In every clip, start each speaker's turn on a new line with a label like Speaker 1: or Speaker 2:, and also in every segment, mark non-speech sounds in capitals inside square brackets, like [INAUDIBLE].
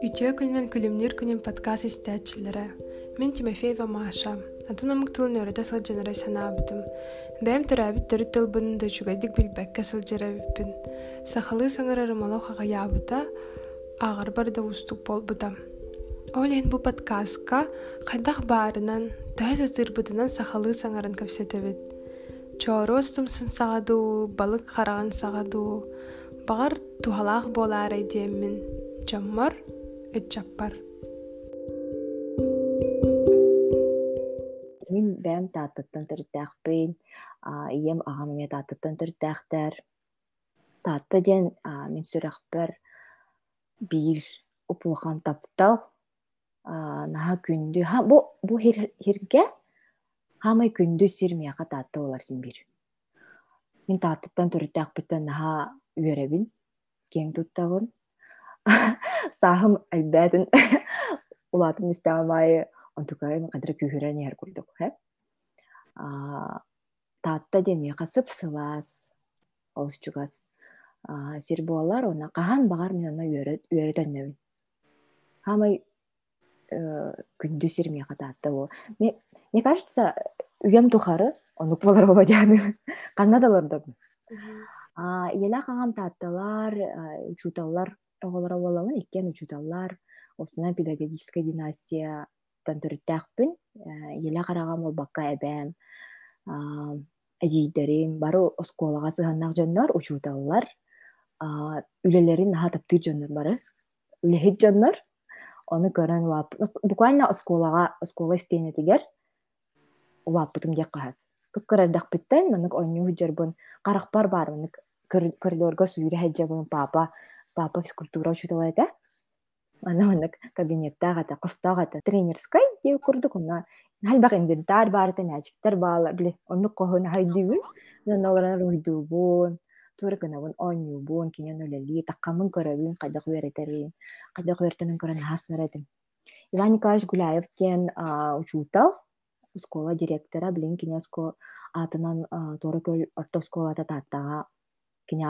Speaker 1: Үтіе күнінен күлімнер күнін подкаст истәтчілері. Мен Тимофеева Маша. Атын омук тылын өрөтө сылжанара санаабытым. Бәм төрүт тылбынын да чугайдык билбәккә сылжарабиппин. Сахалы саңар арымалау хағаябыта, ағар барда устук болбыта. Олен бу подкастка қайдақ барынан, тәз атырбытынан сахалы саңарын көпсетебит. Чоро устумсун сағаду, балык қараған сағаду, бағар тухалақ болар айдеммин. Жаммар, эчаппар.
Speaker 2: Мин бәм тааттыттан төрттәхпин, ием ағамыме тааттыттан төрттәхтәр. Таатты ден мин сүрәхпер бир упулхан таптал наха күндү бу бу хирге хамай күндү сирмияка таатты олар син бир. Мин тааттыттан төрттәхпиттен наха үөребин кең туттабын [LAUGHS] сахым айбәтин [LAUGHS] улатын истамай онтукайым кадыр күхүрен яр курдук хэ? Таатта деме касып сылас олусчугас сир буолар она кахан багар мен она үөрөтөннөбүн хамай күндү сирме катаатта бу мне кажется үйөм тухары онук болор болодяны [LAUGHS] каннадалордогун иэла каҥам таатталар учуталлар оҕолора буоламын иккен учуталлар осунан педагогическая династия төрүттээхпин иэла карагам ол бакка эбээм эдийдерим бары осколага сыһаннаах дьоннор учуталлар үлелерин наһа таптыыр бары үлэһит дьоннор ону көрөн буквально осколага оскола истиэнетигер улааппытым диэк хаһар кыпкырардахпыттан манык онньуу жарбын карахпар бар манык коридорго сүүрэ хэджабын папа папа физкультура учутала эте ана манык кабинеттаагата костаагата тренерскай диэп курдук. Уна инвентарь баарыта нячиктер баалар биле оннук кохуна хайдыыбын нолоран руйдуубун тура кынабын онньуубун кинен өлели таккамын көрөбүн кайдак үөретерин кайдак үөретенин көрөн иван николаевич гуляев кен учуутал школа директора билин атынан көл орто кине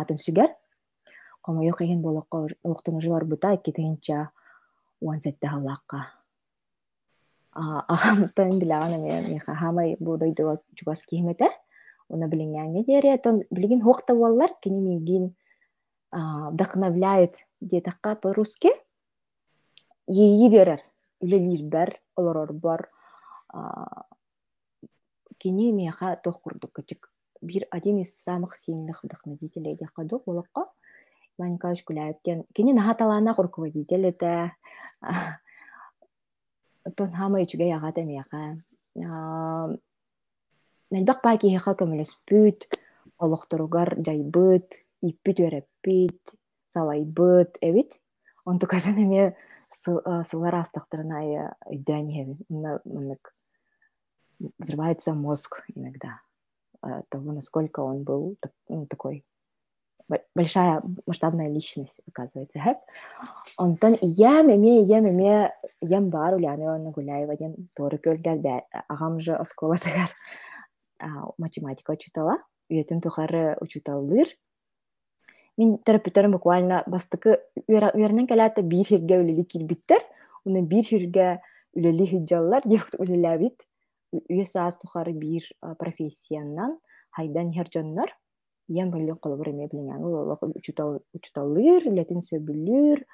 Speaker 2: уан сетте хамай уна билиңнәңе диэре тон билигин хуохта буоллар кини миигин вдохновляет диэтакка по-русски. Йии берер. Үлелирбер олорорбор бар. Мияха тох курдук кычык бир один из самых сильных вдохновителей дякадук болокко Иван Николаевич Гуляев руководитель тон хама Нэлбак баа киһиха көмөлөспүт, олохторугар жайбыт, иппит үөреппит, салайбыт эбит. Онтукатын эме сылар астактарына үйдөн хебин. Мынык взрывается мозг иногда. Того, насколько он был такой большая масштабная личность, оказывается. Хэп. Онтон ям эме, ям эме, ям бар уляны он гуляй ваден торы көлдер же оскола тагар математика учутала, үйетін тухары учуталдыр. Мен терапевтерім буквально бастыкы үйерінен кәләті бір хирге үлелі килбиттер, уны бір хирге үлелі хиджаллар, деп үлеләбит. Үйе саас тухары бір профессияннан хайдан херджоннар, ем білі қолыбыр еме білген, ол учуталыр, үлетін сөбілір,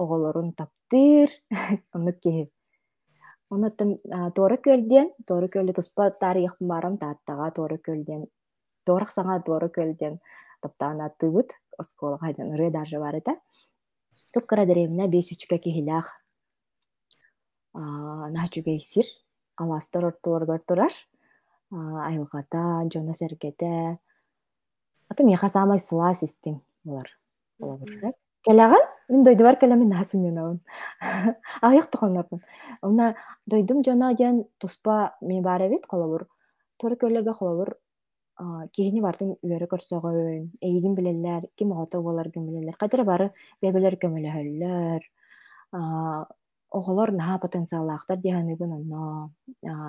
Speaker 2: оғыларын таптыр, [LAUGHS] кеһи Онаттан торы көлден, торы көлді тұспа тарих барам тааттаға торы көлден, торық саңа торы көлден таптаана тыбыт, осколға хайжан ыры даже бар это. Туп кара деревина бесючка кехилях начуга исир, аластар ортуоргар турар, айылгата, жона сергете. Аты меха самай сыла систем булар. Келаган, мен дойдубар насын мен авын. Аяк туханнармын. Уна [LAUGHS] дойдум жона ден туспа мен бар эбит колобур. Торы көллерге колобур кихини бардын үөрө көрсөгөн, эйдин билелер, ким ото болар ким билелер. Кадыр бары бебелер көмөлөһөллөр. Оголор наha потенциаллаахтар диһаныбын онно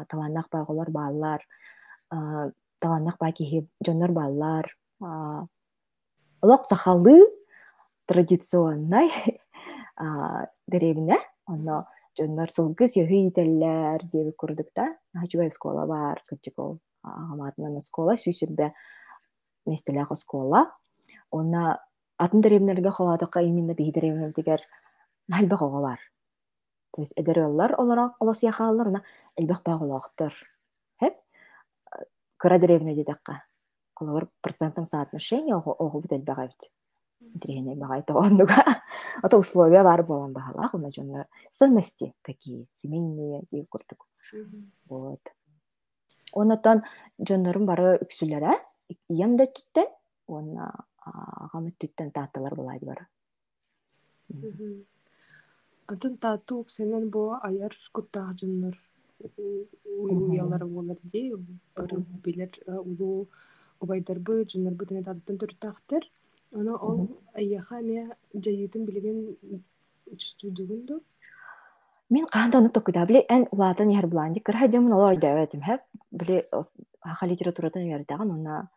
Speaker 2: таланнах байголор баалар. Таланнах баа кихи жоннор баалар. олох сахалы традиционной [LAUGHS] деревне онно дьоннор сылгы сөһүй ителлер диэби курдук да хачуга скола бар кычыкол агаматынан скола сүүсүрбе местелях скола онна атын деревнерге холатыка именно бии деревнердигер нальба бар то есть эдер олар олара олос яхалар на элбэх багылактыр хеп кыра деревне дедакка колор процентный соотношение ого бит элбагайт древне багай тооннуга ото условия бар бахалах жонна ценности какие семейные и курдук вот. Онотон жоннорун бары үксүлөрө ием да түттен онна түттен булайды бары.
Speaker 1: Атын таату упсенен бу аяр уялар буолар ди. Бары билер улуу убайдарбы оно ол айяха ме жайытын билеген чувствуйдугун ду
Speaker 2: Мен каанда ону токуда биле эн улаатан яр буланди кырха жамын олой да этим хэп биле аха литературатан ярдаган уна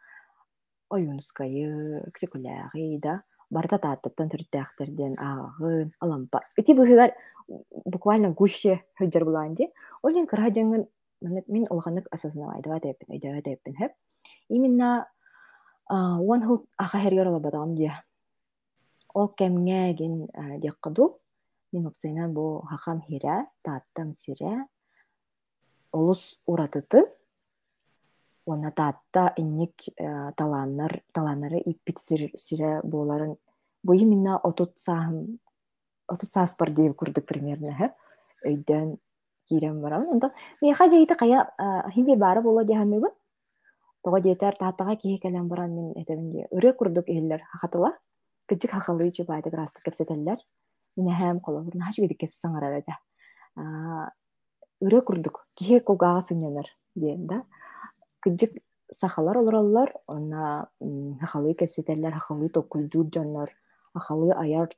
Speaker 2: оюнскайы ксикуляги да барта тааттыттан түрттээхтерден аагын алампа. Ити быһыгар буквально гуще хөджөр буланди олен кырха жаңын мен олханык осознавайдыва тэппин өйдөбө тэппин хэп именно уон хыл аха хергер олобатагам дия ол кемгэгин дияккаду мен оксайнан бу хахам хире тааттам сире олус уратыты уонна таатта инник талааннар талааннары иппит сире буоларын бу именно отут саахым отут сааспар диэб курдук примерно хэ өйдөн киирен баран онда миэха жейите кая хиби баара буола диахамыбын Тоҕо диэтэр тааттаҕа киһи кэлэн баран мин этебин дии өрө курдук иһиллэр. Хахатыла кыдьык хахалыы чу баайды граста кэпсэтэллэр минэхэм колобур нахач бидик кэс саҥарар эдэ өрө курдук. Киһи кулгаага сыннянар диэн да. Сахалар онна хахалыы аяр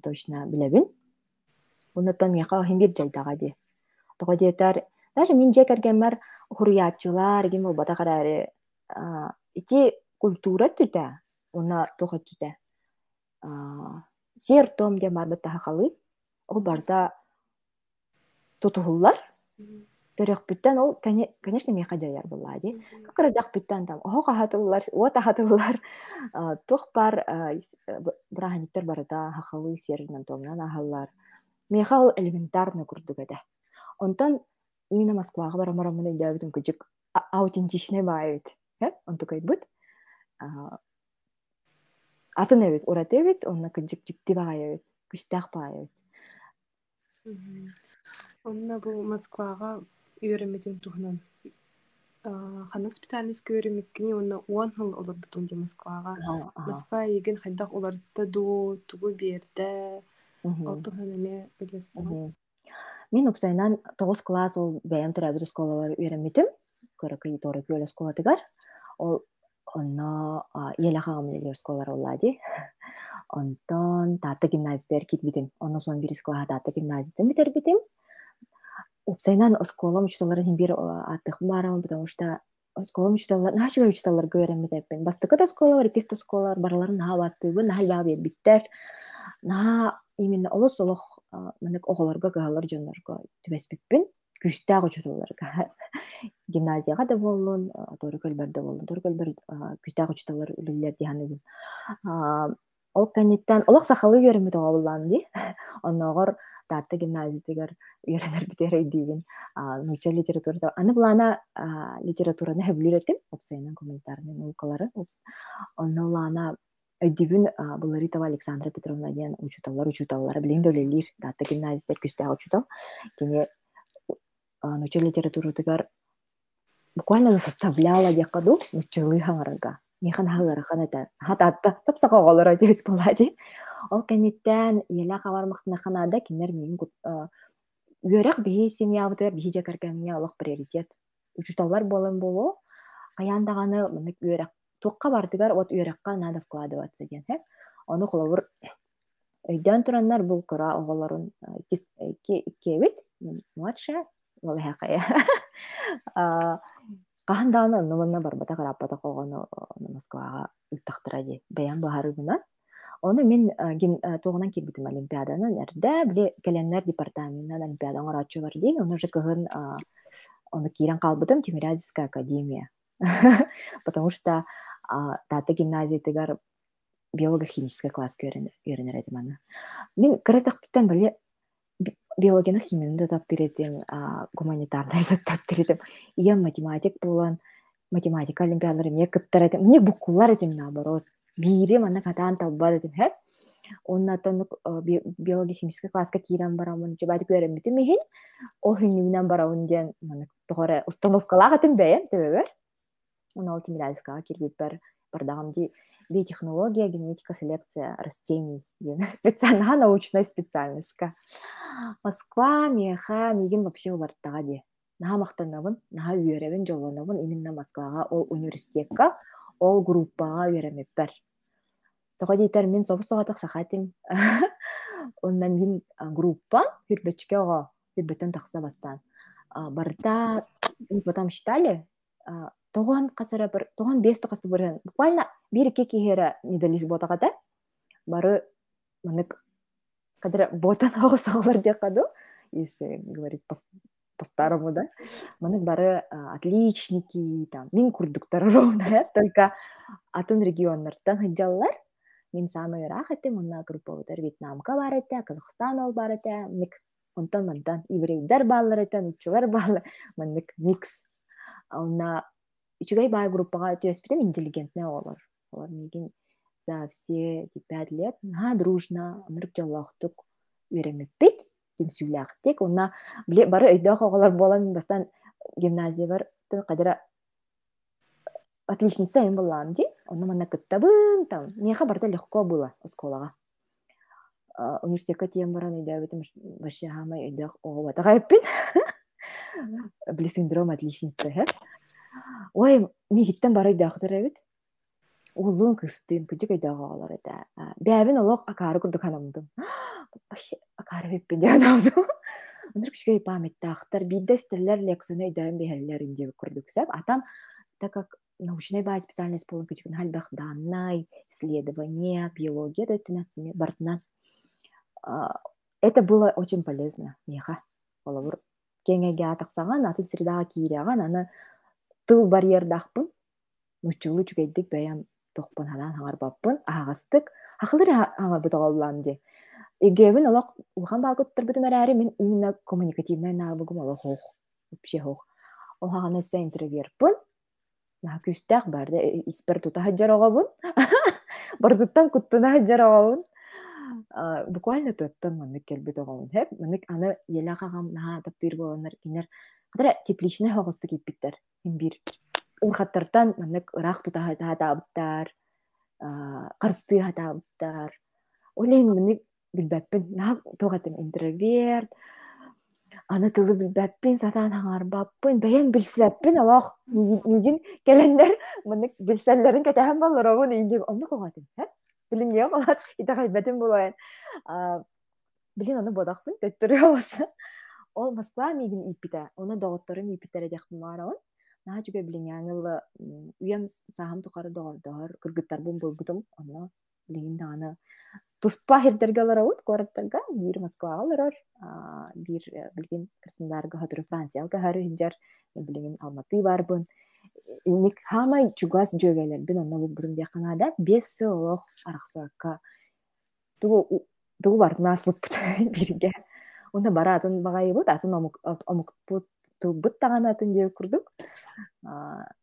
Speaker 2: точно диэтэр даже мин же кэргэммэр хуруяатчылар гим бата караары ити культура түтэ уна туха түтэ. Сер том де барбыта хахалы ол барда тутухуллар төрөхпүттен ол конечно меха жаяр булла ди какырдахпыттан там ого кахатыллар о тахатыллар тух бар браханиттер барда хахалы серинен томнан ахаллар. Меха ол элементарно курдугада онтон именно Москваға барамарам мына идәбитин күжік аутентичный баайбит он такой быт атын эбит урат эбит онна күжік жикти баайбит күчтәк баайбит
Speaker 1: онна бу Москваға үйрөмедин тухнан ханнык специальность көрүмеккини онна уан хыл олар бутун ди Москваға Москва еген хайдак оларда ду тугу берде. Ол тухнан эме билестен
Speaker 2: Мен упсайнан тоғыз класс ол бәйән төрәбір школалар үйрәмитим. Көрөкөй торы көлө школатыгар. Ол онно лелер школалар оллади. [LAUGHS] Онтон таты гимназиядер китбитим. Онно сон бирис класса таты гимназияден битер битим. Упсайнан школам учталарын бир атых барам, потому что школам учталар, начуга учталар көрәмитеппин. Бастыкы да школалар, икисто школалар барларын хаваттыбы, нахал бабы биттер. Именно олос олох манек оголорго гаалар дьоннорго түбеспиппин күстääг учуруларга [LAUGHS] гимназияга да боллун тору көлбөр да боллун тору көлбөр күстääг учталар үлүллер диhanыбын ол каниттан олох сахалы көрөмү тоголлан ди. [LAUGHS] Онногор таатта гимназиятыгар үйренер битер өйдүүбүн нуча литературада аны булана литератураны хөблүретим опсайнан комментарный наукалары онно улаана өйдүбүн буларитова александра петровна диэн учуталлар учуталлар билин дөлелир дата гимназиядер күстэ учутал кини нуча литературатыгар буквально составляла диакаду нучылы хаңарага нехан хагырахан эта хататта сапсака оголора [LAUGHS] дебит булади ол кенеттен еля хабармактына ханада кинер мин үөрек бии семьябытыр бии жакаркамия олох приоритет. Учуталлар болон боло аяндаганы мынык үөрек туққа бардыгар вот үйрәкка надо вкладываться диэн хэ ону холобур өйдөн тураннар бул кыра оголорун кебит младшая волхакая [LAUGHS] кахандааны онноманна барбата караппата когону москвага ыттахтыра ди бэйан баһарыгына оны мен тугунан кирбитим олимпиаданын эрдэ биле келеннер департаментынан олимпиада оңорочулар дейин оны уже кыһын оны кирен калбытым тимирязевская академия. [LAUGHS] Потому что тата гимназиятыгар биолого-химический класска үйренер этим аны. Мен кыратахпыттан биле биологияны химияны да таптыр этим гуманитарный да таптыр этим иям математик болан математика олимпиадалар эмне кыттар этим мне букулар этим наоборот. Бири мана катаан талбат этим хэп оннатон биология химический класска киирен барамын жубатик үйренбитим михин ол хүннүгүнен барабын диэн тоҕоре установкалаах этим бэйэм тебебер уна ол тимирязевкага кирбиппер бардагам ди биотехнология, генетика, селекция растений. Специальная научная специальность. Москва, меха, мигин вообще улартага де. Наха мақтанабын, наха үйеребін жоланабын именно Москваға ол университетка, ол группаға үйеремеппер. Тоға дейтер мен соғыс соғатық сақатым. Ондан мен группа хүрбетчке оға хүрбеттен тақса бастан. Барда, потом считали, тоғон қасыра бір тоғон бес тоқасты бір буквально бир икки киһиэра медалист ботаҕата бары манык кадыр ботан огус оҕолор диэкаду если говорить по-старому да. Манык бары отличники там мин курдуктар ровно только атын регионнартан хыджаллар мин самый ырах этим онна группабытар вьетнамка бар эте казахстан ол бар эте мик онтон мантан еврейдер баалар этен учулар баалар манык микс үчүгай бай группага түөспүтем интеллигентный олар олар мигин за все пять лет на дружно ымырык жоллохтук үйренмеппит түмсүүлээхтик уна биле бары өйдөөх оголор болан бастан гимназия бар кадыра отличница им была ди оны мана кыттабын там меха барда легко было школага университетке тием баран өйдөбүтүм вообще хамай өйдөөх оголатага эппин биле синдром отличницы ой мигиттен бары өйдөөхтөр эбит улуун кыстыын кыжык өйдөөгө эте бээбин олох акаары курдук ханамдым [GASPS] вообще акаары биппин деп анамдым онор [LAUGHS] күчүгөй памяттаахтар бидде стерлер лекцияны өйдөөн биһэллер инжеби курдук сэп атам так как научная база специальность болон кычыгын хальбах данной исследования биология да бартынан это было очень полезно. Меха оловур кеңеге атаксаган аты средага кииряган аны тыл барьердахпын нучулу чүгейдик бэйам тохпун ханан хаңарбаппын аагастык ахылыр аңарбыта олланди эгебин олох улхан баалгыттарбытым эрээри мен именно коммуникативный навыгым олох хох вообще хох ол хагана өссө интроверппын наха күстәк барды испер тута хаджароҕобун [LAUGHS] бардыттан куттуна хаджароҕобун буквально төттөн маннык келбит оҕобун. Хеп маннык аны елахагам наха таптыыр болоннар кинер кадара тепличный хоҕосту киппиттер бир урхаттартан маннык ыраах тутаатаабыттар карсты хатаабыттар олейм мынык билбэппин наа тугатым интроверт аны тылы билбэппин сатаан хаңарбаппын бэйэн билсэппин олох мигин келендер мынык билсэллерин кэтэхэн боллоробун индик онну когатым билиңге болат итахайбэтин булуэн билин ону бодахпын төттөрү болса ол москва мигин иппите оны доҕотторум иппитере диахпын маарабын наһа үгө билиңяаңылла үйем саһам тухары доҕордоһор кыргыттар бун булбутум онно билигин даҕаны туспа хирдерге олоробут куораттарга биир москвага олорор биир э, билигин кырсындарга хотуру франциялга хары хинжар билигин алматы барбын ник хамай чугас жөгелербин онно булбутум диаханаада бес сыл олох арахсаакка тугу тугу бартынаас буппут бирге онда бара атын багайыбыт атын омукпут тылбыт таҕанатын дьиэ курдук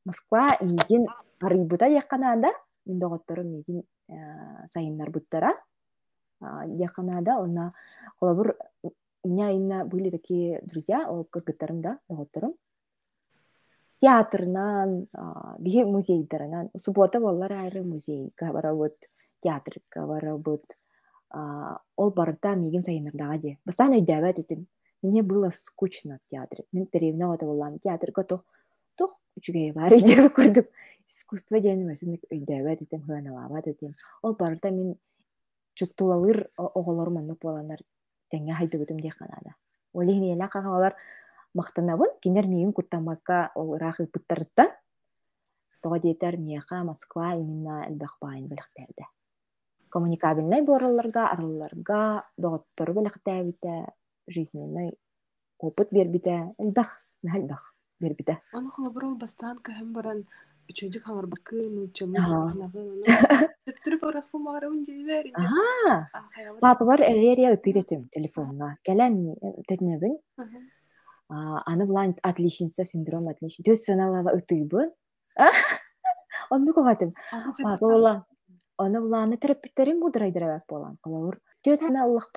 Speaker 2: москва иигин арыйбыта диэхханаада мин доҕоттору миигин сайыннарбыттара диэхханаада онна холобур у меня именно были такие друзья кыргыттарым да доҕотторум театрынан биһи музейдеринан суббота боллар айры музейга барабыт театрга барабыт. Ол барыта миигин сайыннардага дии бастаан өйдөөбөт үтүн Мне было скучно в театре. Мен теревнеота боллам театрга тох тох үчүгэй бар деп көрдүк. Искусство деген мәсен өйдөбөт этем хыаналабат этем. Ол барда мен чуттулалыр оголор маннук боланар теңге хайдыбытым дия канада. Олихин эла кагалар мактанабын кинер миин куттамакка ол ыраах ыпыттарыттан тоҕо диэтэр миэха москва именно элбэх баайын билэхтээбитэ коммуникабельный буоралларга аралларга доҕоттору билэхтээбитэ жизненный опыт бербитэ элбэх элбэх бербитэ
Speaker 1: Оны холобурул бастан көһөн баран үчөйдүк халарбаккын учамы
Speaker 2: Ага.
Speaker 1: Төптүрү барах бу магарабын жибер.
Speaker 2: Ага. Папа бар эрерия ытыретим телефонга. Кэлэн төтнөбүн. Аны булан отличница синдром отличница. Төс саналава ытыйбын. Онну когатым. Папа була. Оны буланы терапевттерин будырайдырабак болан. Колор. Төт ана Аллах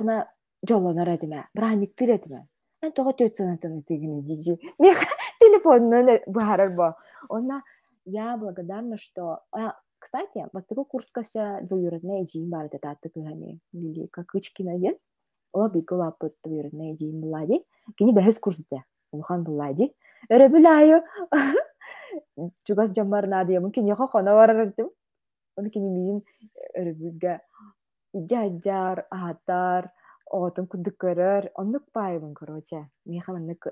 Speaker 2: жолонор этиме. Браник тиретиме. Мен тога төт санатын ытыгыны дижи. Мен [LAUGHS] телефонны бахарар бо. Онна я благодарна, что... Кстати, бастыгы курскася двоюродная джин бар это татты кыгами. Лили какычкина ден. Ола бигыл апыт двоюродная джин булади. Кини бәхес курсыте. Улхан булади. Өрө бүлайы. [LAUGHS] Чугас жаммар надия. Мungkin яха хана барардым. Оны кини миин өрө бүлге жаджар, ахатар, отын күдік көрөр. Оннук байыбын, короче. Михан оннук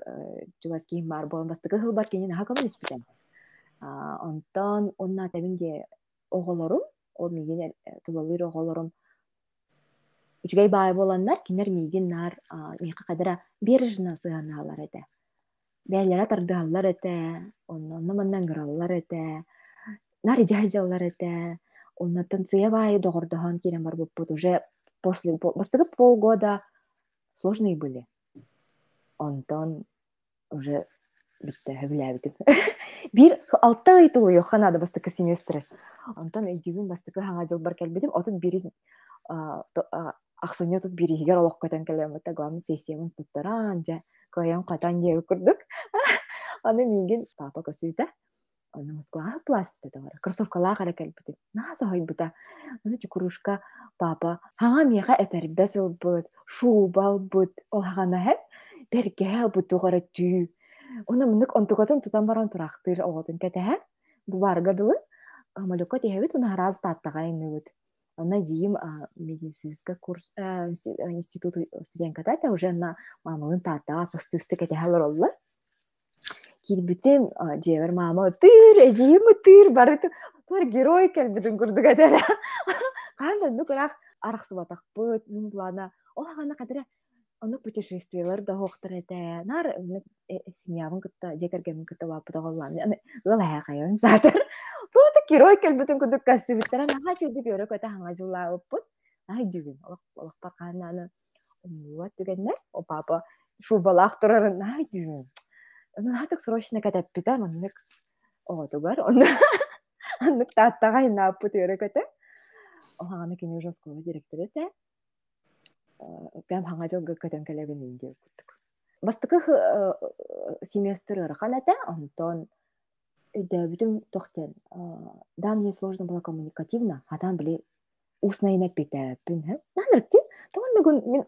Speaker 2: чугас кийим бар бастыгы хыл бар наха камын испитен. Онтон, онна табинге оголорум, ол миген тулалыр оголорум. Үчгей баай боланнар кинер миигин нар миха кадара бережно сыанаалар эте бээлера тардыаллар эте онно маннан гыраллар эте нар ижаажаллар эте оннотон сыя баай догордохон кирен бар буппут уже после бастыгы полгода сложные были. Онтон уже битте хөбүлээбитим [LAUGHS] бир алты ай тулу йоханада бастыкы семестры онтон өйдүгүн бастыкы хаңа жыл бар келбитим отут бири ахсыне тут биригер олох көтөн келемете главный сессиябын туттаран же коям катан же курдук аны [LAUGHS] мигин папа көсүйтө аны москвага пласт да бар кроссовкалаа кара келбитим нааса хойбута аны чукурушка папа хаңа миха этербес ылбыт шуба ылбыт ол хагана хеп берге бутугара түү Уна мынык онтугатын тутан баран турактыр оғотын кәтәһә. Бу барга дылы. Амалюка тиһәбит уна хараз таттага иннегут. Она жиим медицинска курс институт студентката та уже на. Килбитим жевер мама тыр, эжиим тыр бары туар герой келбитин курдук әтәлә. Канда [LAUGHS] нукурак араксы батак быт, мин плана. Ол хагана кадәре оны путешествиялар да хоқтар эте. Нар семьябын кытта жекергемин кытта бапыта голлан ыл хайкайын сатыр. [LAUGHS] Просто герой келбитин кудук кассыбиттер ана чуди бөрө көтө хаңа жула ыппыт ай дүгүн олох бакананы вот дегенне о папа шубалах турарын ай дүгүн натык срочно катаппит а маннык оотугар онна [LAUGHS] аннык тааттага иннааппыт өрө көтө оханы кини уже школа директору эте прям хаңажыл көтөн келебин инде куттук бастыкы семестр ырхан эте онтон өйдөбүтүм тохтен. Да мне сложно было коммуникативно устно инеппитеппин наныркти тогон мегун мен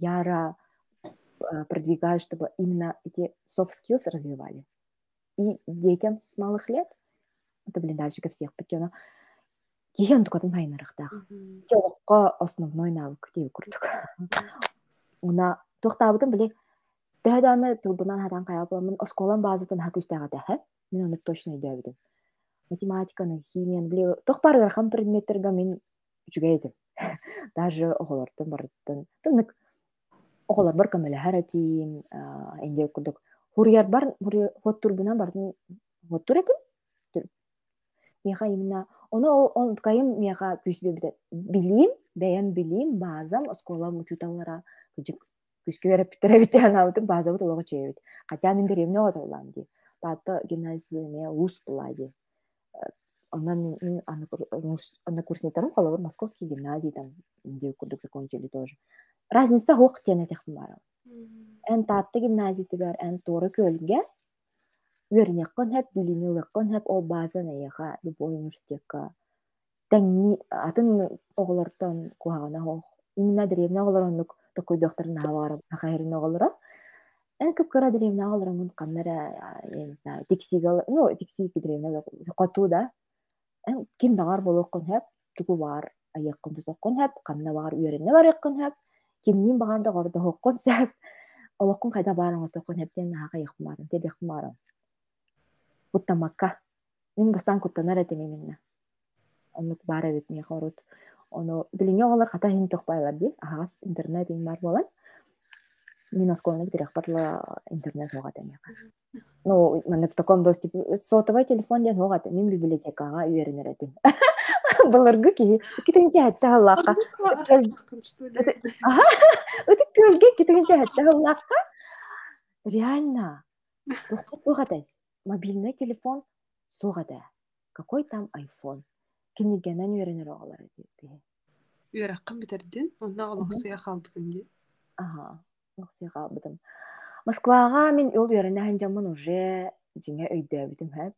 Speaker 2: яра продвигаю чтобы именно эти soft skills развивали. И детям с малых лет это блин дальше ко всех путёно киһиан тукатын хайнарахтаах теологко основной навык тиби курдук уна тухтаабытын били төһөдааны тылбынан хатан каяпыламын осколан базатын хакүстаага тэхэ мен оны точно үйдөөбүдүм математиканы химияны били тох барыгархан предметтерге мен үчүгэйдим [LAUGHS] даже оголортон барыттын тынык оголор бар көмөлөһөр этиим энде курдук хурьяр бар хоттурбунан бардын хоттур этим меха именно Оны ол кайым мияга күсбе бите. Билим, бәян билим, базам оскола мучуталара күжик күскө берип база бут олого чебит. Хотя мен деревне отоллам ди. Тата гимназия ме ус булади. Онан мен ана курснетарым холовор московский гимназии там где курдук закончили тоже. Разница хох тена техмара. Эн татты гимназия тигар эн торы көлге үөрнеккон хэп билимилыккон хэп ол база наяха любой университетка тәңни атын оголортон куагана хох именно древна оголороннук такой доктор навара ахайрын оголора эн көп кара древна оголоромун каннара я не знаю тексигал ну тексиги древна коту да эн ким багар болохкон хэп тугу бар аяккын тутоккон хэп канна багар үөренне бар яккын хэп кимнин багарда гордо хоккон сэп олоккун кайда баарыңыз токун хептен наага ихмарын тед ихмарын куттамакка мин бастан куттанар этем именно. Оннук баара бит мия хорут ону билиңе оголар ката хин тохпайлар ди. Агас интернет ин бар болан мин осколнук дирек барла интернет огат эмека ну мана в таком доступе сотовый телефон ден огат мин библиотекага үйренер этим. [LAUGHS] былыргы ки китинче хэтте халлаакка ытык [LAUGHS] көлге китинче хэтте халлаакка реально сугатайс мобильный телефон сугада какой там айфон? Кинигенен үйренер оголар
Speaker 1: үөраккан битердин онна олоксуя халбытын ди.
Speaker 2: Ага олоксуя халбытым москвага мен ол үйренэхэн жамын уже жиңе өйдөбүтүм хэп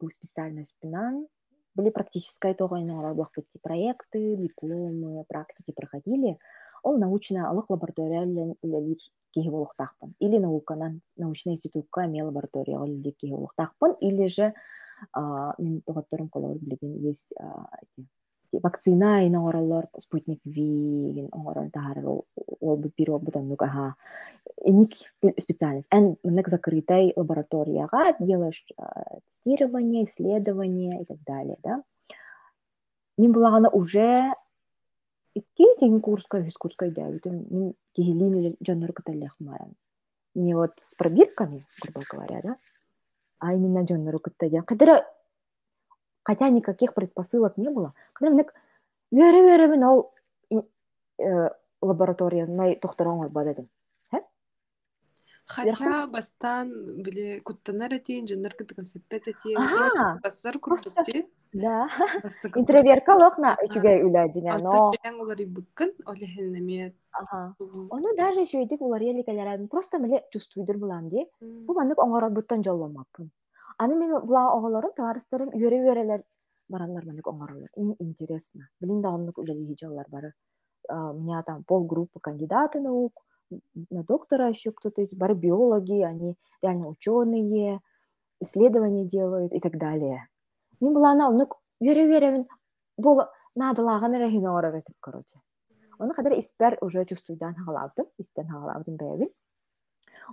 Speaker 2: бу специальностьпинан были практическая тогойнора блокпути проекты дипломы практики проходили. Ол научно алык лаборатория киһи болуктаахпын или науканан научный институтка ме лаборатория олли киһи болуктаахпын или же мен тоҕотторун колор билигин есть вакцина ин оҥороллор спутник ви оҥорон тахарар ол бир обутоннук аха ник специальность эн мыннык закрытой лабораторияга делаешь тестирование исследование и так далее да мен булагана уже икки син курска үс курска идәбитим мин кихилин жоннор кыталлахмаран не вот с пробирками грубо говоря да а именно жоннор кытта кадыра хотя никаких предпосылок не было вере вере мен ол лабораторияны тохтороңор бададым
Speaker 1: Хотя бастан биле куттанар этин, жоннор кытык өсөппет этин, бассар курдукти.
Speaker 2: Да. [LAUGHS] Интровертка лохна үчүгө үләдине, но.
Speaker 1: Аттан олар ибыккын, олехенеме.
Speaker 2: Ага. Оны даже шөйдик улар еликелерин просто меле чувствуйдур булам ди. Бу мандык оңорор буттан жолламаппын. Аны мен була оголорум, товарыстарым үйрө-үйрөлөр баранлар мандык оңоролор. Интересно. Билин да оннук үлели хижаллар бары. У меня там полгруппы кандидаты наук, на доктора еще кто-то, бары биологи, они реально ученые, исследования делают и так далее. Мен бұл ана оны вере вере бұл надылаган рахина орар этип короче. Оны кадar испер уже чувствуйдан хагалабдым, истен хагалабдым бәйбин.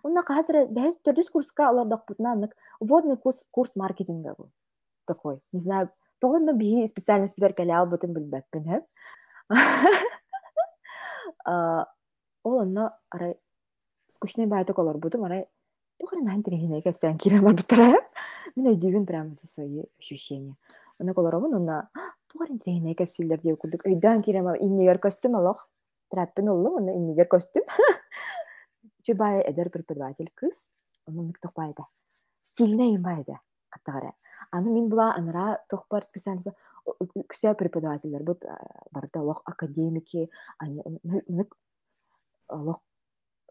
Speaker 2: Онна қазір бәйс төрдүс курска алар докпутна вводный курс курс маркетинга был. Такой, не знаю, тогда би специальность бер кале албытым билбеппин, [LAUGHS] ол онно арай скучный байток олар будум арай тухара нан тирехине кепсен кирем бутара [LAUGHS] мен өйдүгүн прям свои ощущения. Она колоробун онна тухарын тирехине кепсилер деп курдук өйдан кирем иннигер костюм алох траппин оллу онна иннигер костюм [LAUGHS] чубай эдер преподаватель кыз оны нык тохпайда. Стильный имбайда каттагара аны мен була анара тохпар специально күсә преподавательлер бут барда лох академики. Они лох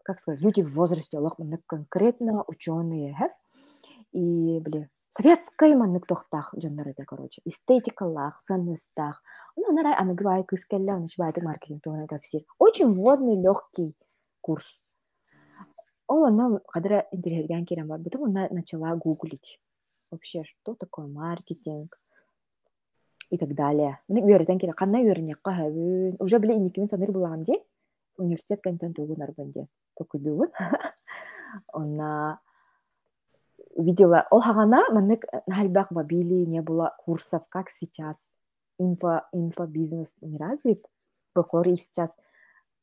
Speaker 2: как сказать, люди в возрасте лох конкретно ученые, и, бля, советская маннык тохтах жандар это, короче, эстетикалах, ценностях. Ну, она рай, она говорит, кыскелля, он начинает маркетинг, то как все. Очень вводный, легкий курс. Ол она, когда интерьерген керем бар, потом она начала гуглить вообще, что такое маркетинг и так далее. Мне үйрәтен керек, қандай үйренек қағабын. Уже біле инекемен саныр бұлағам де, университет кантен тугун арбанде токудуун [LAUGHS] онна видела ол хагана мынык нальбак бабили не было курсов как сейчас инфо инфобизнес не развит похоже сейчас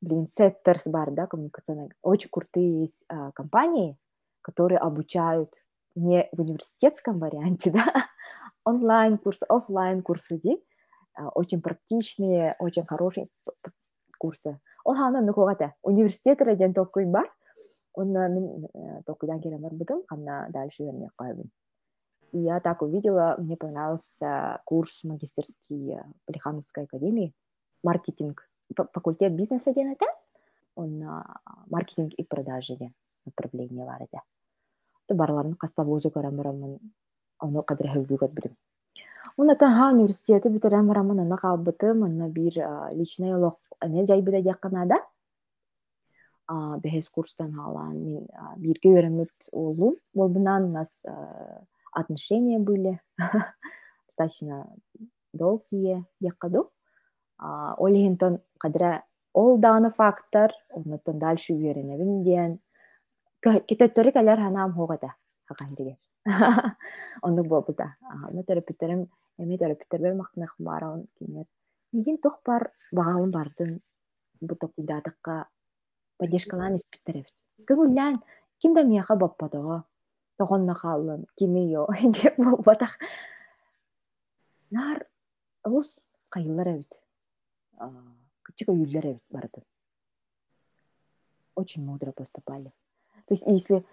Speaker 2: блин сеттерс бар да коммуникационный очень крутые есть а, компании которые обучают не в университетском варианте [LAUGHS] да онлайн курсы офлайн курсы ди а, очень практичные очень хорошие курсы. Ол хана нукугата университет радиан токуй бар онна мен токуйдан келе барбытым ханна дальше вернее кайбын и я так увидела мне понравился курс магистерский в Лихановской академии маркетинг факультет бизнеса ден это он маркетинг и продажи ден направление бар эте барларын каспа вузу көрөм барамын ону кадыр хөбүгөт билим Уна таха университети битерен барамын ана калбытым, ана бир личный лох эне жайбыда жакканада. Бехес курстан халан мен бирге өремөт олум. Болбунан у нас отношения были [LAUGHS] достаточно долгие якаду. Олигентон кадра ол даны фактор, онотон дальше үйренебин диен китөттөрү кэлэр ханаам хугата хакахиригер [LAUGHS] оннук буолбута. Аны төрөпүттерим эми төрөпүттербер мактанах баарабын кинер мигин тох бар багалым бардым буток идатыкка поддержкалаан испиттеребит көңүллән ким да мияха баппадого тогонна хааллын кими йо [LAUGHS] деп болбатах нар олус кайыллар эбит. Өйүллер эбит барды очень мудро поступали. То есть если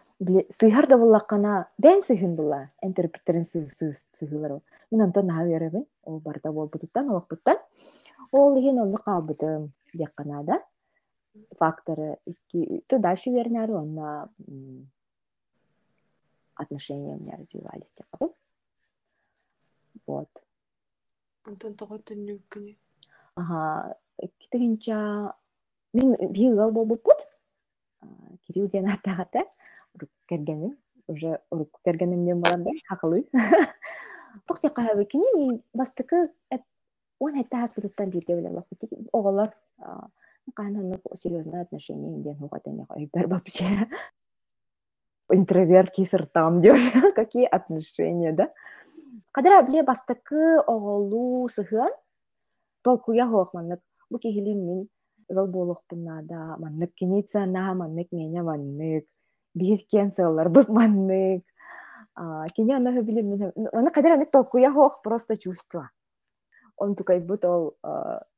Speaker 2: сыйхар да буллаккана бен сыйхын була энтерпреттерин сыйхылар мен онтон наха беребин ол барда болбутуттан олокпуттан ол иген онду каалбытым дияккана да факторы то дальше верняры онна отношения у меня развивались типа. Вот.
Speaker 1: Онтон того түннүккүнү
Speaker 2: ага китигинча мен биыл болбуппут кирилл диэн аттагата урук кергеним уже урук кергенимден болам да хакылы тох тиякка хабы кини мен бастыкы он бирге биле лохпут оголор каананык серьезное отношение диэн хугатан өйбер вообще. [LAUGHS] Интроверт кесыртам дер какие отношения да? Кадыра биле бастыкы оголу сыхыан толкуя хоохманнык бу кихилин мин ыл буолуохпуннаада маннык киница наха маннык меня маннык биир кен сыллар бут маннык кини аны билим аны кадыр анык толкуя хоох просто чувство он тукай бут ол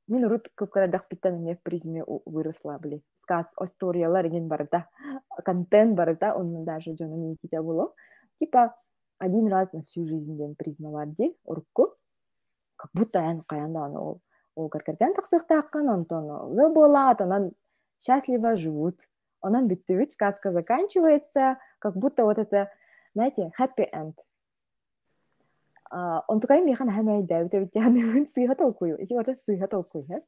Speaker 2: мен урут көпкарадах биттан мне в призме выросла били сказ историялар еген барда контент барда он даже жона мен ките боло типа один раз на всю жизнь ден признавар ди урукку как будто эн каянда аны ол ол кэркэргэн тахсыхтааккан онтон ыл буолаат онан счастливо живут онан бүттүбүт сказка заканчивается как будто вот это знаете happy end. Онтукай михан хэмэй дэвдэ битяны [LAUGHS] сыйха толкую ити орта сыйха толкую хэп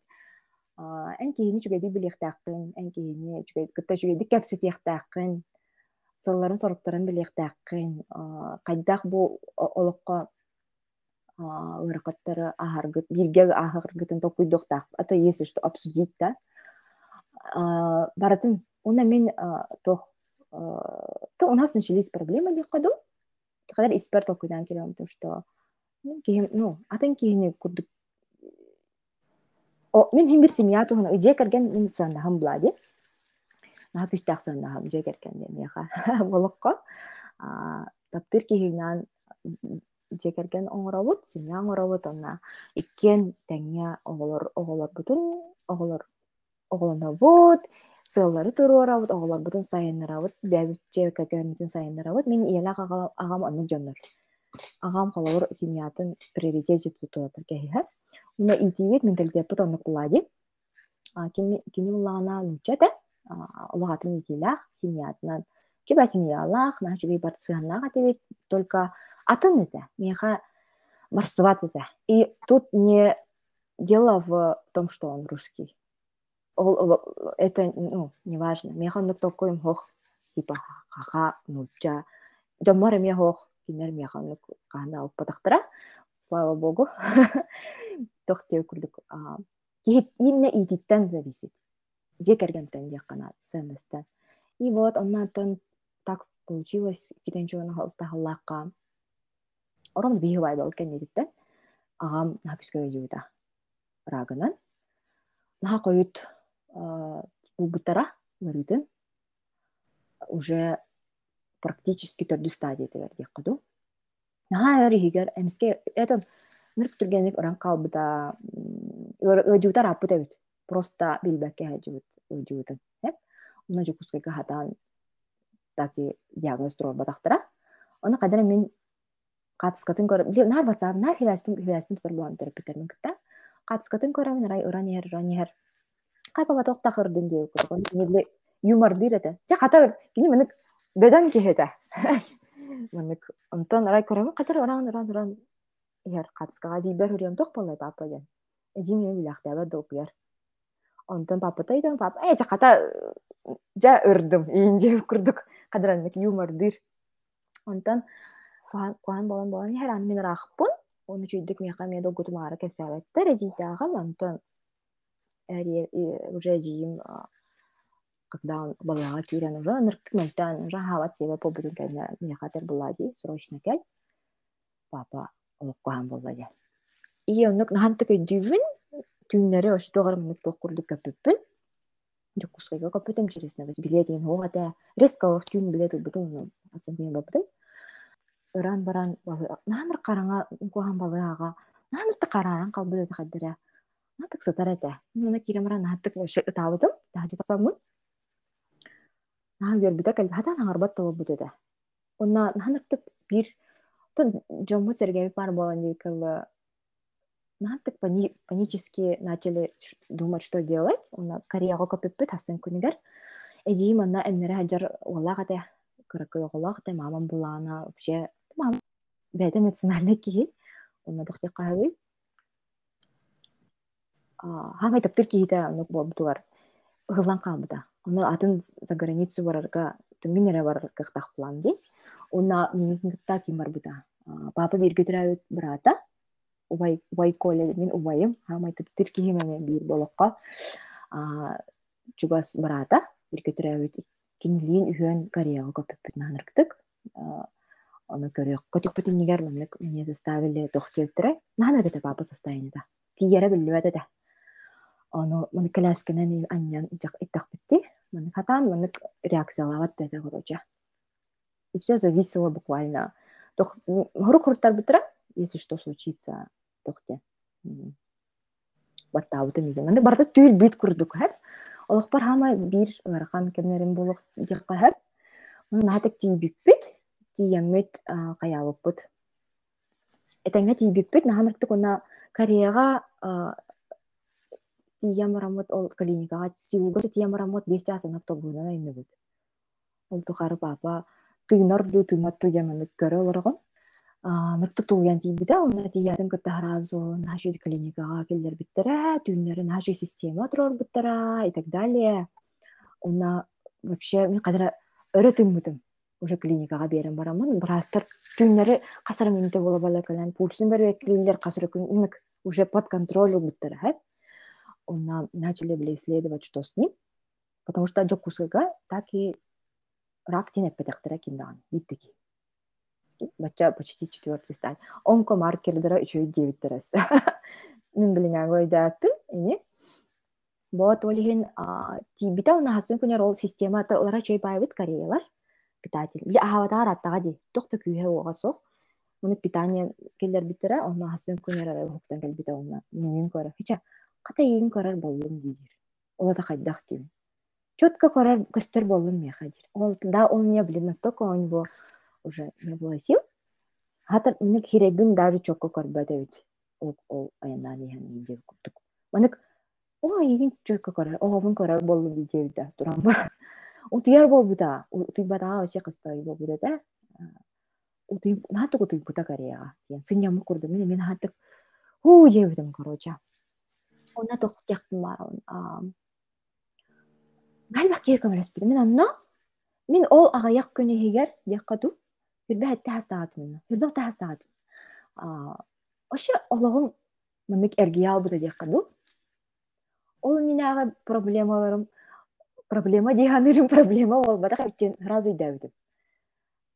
Speaker 2: эн киһини чүгэди билиэхтааккын эн киһини кытта чүгэди кэпситиэхтааккын сылларын соруктарын билиэхтааккын кайдах бу олокко ыракаттары ахаргыт бирге ахаргытын токуйдуктак это если что обсудить да? Баратын уна мен тох то у нас начались проблемы дикаду кадар испер токуйдан келем то что ну атын кийини курдук о мен хим бир семья тухана же керген мен сандахам блади. Наха күстах сандахам же керген демеха [LAUGHS] болохко таптыр кихинан жекерген оңоробут синя оңоробут онна иккен теңе оголор оголор бутун оголор оголонобут сыллары туруорабыт оголор бутун сайыннарабыт бэбит жекергенитин сайыннарабыт мен иэлак агам онун жоннор агам холовор семьятын приоритет жеп тутуатыр кеһиһэ уна итибит менталитетпит оннук булади кини улаана нуча да улаатын итилах семьятынан чуба семьялах на чугай бар сыһаннаах атебит только атын это меха марсоват это и тут не дело в том что он русский. Это ну не важно меха ну такой хох типа хаха нуча жоммар ме хох кинер меха ну кана оппатахтара слава богу. [LAUGHS] Тохте күрдүк именно идиттен зависит. Же кергентен якана ценностьтен и вот оннан так получилось китенчуна халтахаллаакка орон бихыбай бол кеннедиттен агам нахакүскө жуута рагынан. Наха коют убутара ларытын уже практически төрдү стадия тегер дияккаду наха өр эмиске это нырк тургенник оран калбыта ыжуутар аппыт эбит. Просто билбекке жуут ыжуутын эп уна жукускайга хатаан таки диагноз турбатахтара оны кадара мен катыскатын көрөм нар ватсап нар хивастын хивастын тутар буан терапевтермин кытта катыскатын көрөм нарай ыран ер ыран ер. Кайпа юмор дир эте жа ката кини мынык бедан мынык онтон арай көрөм катар хүрем ток болой папа ден. Мен билахтаба онтон папа тайдан папа. Э жа ката жа ырдым иинже курдук кадыранык юмор дир онтон куан болон болон хер ан мен рахпун оны чүйдүк мияка мен догутумаара кесебеттер эжийтаагам онтон уже жийим когда он балага кирен уже нырктык мөлтөн уже хават себе побудун кайна мехатер була ди срочно кел папа олоккохан болла ди. И оннук нахантык өйдүүбүн түүнери оштогор мынык токкурдук көпүппүн жоккускайга көпөтөм чересне биле деген хога да резко түүн биле тылбытын асын күнү бапытын ыран баран наамыр караңа кухан балыага наамырты карааран калбыт эти хаддыра. Натык сытар эте мына киремара нааттык ытаабытым. Таажы тасаммын наһа көрбүтэ кэл хатан аңарбат толобут эте онна наханыктык бир. Тон бар болан дикалы нахантык панически начали думать что делать онна кореяго көпүппүт тасын күнүгер эжиим онна эмнере хаджар уоллаах эте кыракы оголоох эте мамам булаана вообще мама бэдэ эмоциональный киһи онна дохтек каһабый хамай таптыр киһите онук болбутугар ыһыллан каалбыта Оны атын за границу барарга түминере барарга. Уна минутта ким бар бута. Папа көтүрәбит брата. Убай убай коле мен убайым. Хамай типтир киһимене бир болохка. А чугас брата бир көтүрәбит. Кинлин үһөн Кореяга көпөппүт нанырктык. Оны көрөк көтүк бүтүн нигер мемлек мне заставили тохтелтире. Нана бете папа состояниеда. Тиере билбеде да оно маны кэляскэнэн аньян жак иттахпытти маны хатан маны реакциялават бэдэ короче и все зависело буквально тох хорук хуруттар бытыра если что случится тохте баттаабыты миген маны барда түйүл бит курдук хэп олохпар хама бир ылархан кемнерин болук дикка хэп наатык тиибиппит тиеммит каялыппыт этеңе тиибиппит наханырктык уна кореяга тиямараммыт ол клиникага сиуга тиямараммыт бес часын автобуна айныбыт ол тухары папа тыынар ду тыынат туяманы көрө олорогон ныртык тулуян тиибите уна тиятын кытта харазу нашу клиникага келдер биттере түүннери нашу система турор буттара и так далее уна вообще мен кадра өрө тыммытым уже клиникага берем барамын бразтар түүннери касыр минуте боло балакалан пульсун бербекилер касыр күн уже под контроль буттара он начали были исследовать, что с ним, потому что жокусыга так и рак тенеппетехтера киндан, биттики. Бача почти четвертый стадий. Онкомаркердера еще и девять терес. Мен билingen койдаттым, эми. Вот олиген тибита уна хасын күнер ол системата олара чөй байбыт кореялар. Питатель. Би ахаватар аттага ди. Тохта күйе оға соқ. Муну питание келдер биттера, онна хасын күнер хуктан кел бита онна. Менен көрө. Хича Қата егін көрөр боллум дийдир ола да хайдах дим четко көрөр көстөр боллум меха дир ол да он меня блин настолько у него уже не было сил хатыр мынык хиребин даже чокко көрбөдөбүт ол ол аянан ihan дир куттук манык о егин четко көрөр ообун көрөр боллум дийдебит да туран бар утуяр болбута утуйбата вообще кыстай болбута да утуй наатык утуйбута кореяга тиен сыньямы курду мен мен хатык. Уу дебитим короче ona тоқтяқтым галбак киэкам распир мен онно мен ол агаяк күнү хигер дияккату хүрбэ хатта хастаатым хүрбэ хатта хастаатым още ологум мынык эргиял бута дияккаду ол минага проблемаларым проблема диганырым проблема болбата хаптен сразу үйдөбүтүм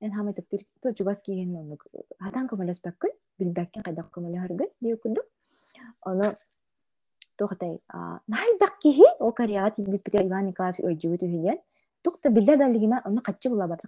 Speaker 2: мен хамайтып то чубас киген көмөлөспөккүн билбеккен нальдак кихи о кореяга иван николаевич ойжубу түһүнен тухта билде далигина оны каччы була барда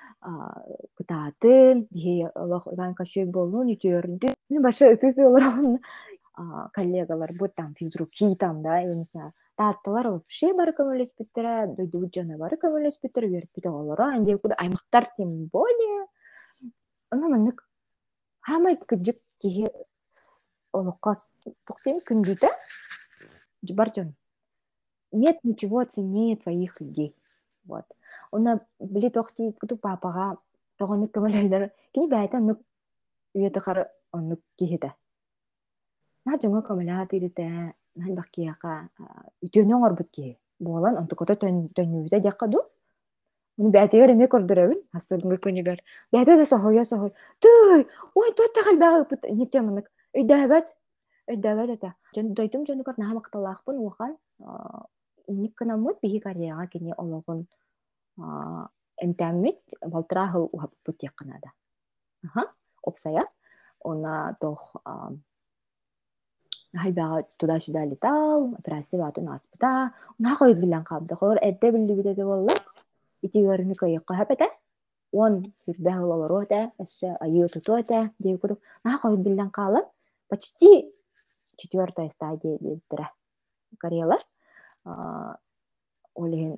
Speaker 2: кытаатын бихи олох иван кашүй болну нүтүөрүндү мен башы ытыты олорон коллегалар бу там физрук кийтам да имса тааттылар вообще бары көмөлөспүттер дойду жана бары көмөлөспүттер бериппите олоро анде аймактар тем более. Аны мынык хамай кыжык кихи олокка туксен күндүтэ баржон нет ничего ценнее твоих людей. Вот. Она били тохти куту папага тоҕоннук көмөлөйлөр кини бэйtä оннук үйөтөхөр оннук киһитэ на жоңо көмөлөһа тииритэ нан баккияка үтүөнүң орбут киһи буолан онтукото төннүүтэ диакка ду Уну бәтигер эме көрдөрөбүн хасыргы көнүгөр. Бәте да сохойо сохой. Түй, ой тот тагыл бага пут нитемник. Өйдөбөт. Өйдөбөт эте. Дойтум жону көр нахам акталаахпын ухан. Ник кына мут бии карьяга кини ологун эмтәммит балтырахыл ухап пут якынада. Аха, опсая. Она тох хайбага туда-сюда летал, операция батун аспыта. Уна койд билен кабды. Холор эдде билди бите болла итигерни кайыкка хапета он сүрбә олорота эссе айы тутота дей кудук на койд билен калып почти четвертая стадия дедтира кореялар олеген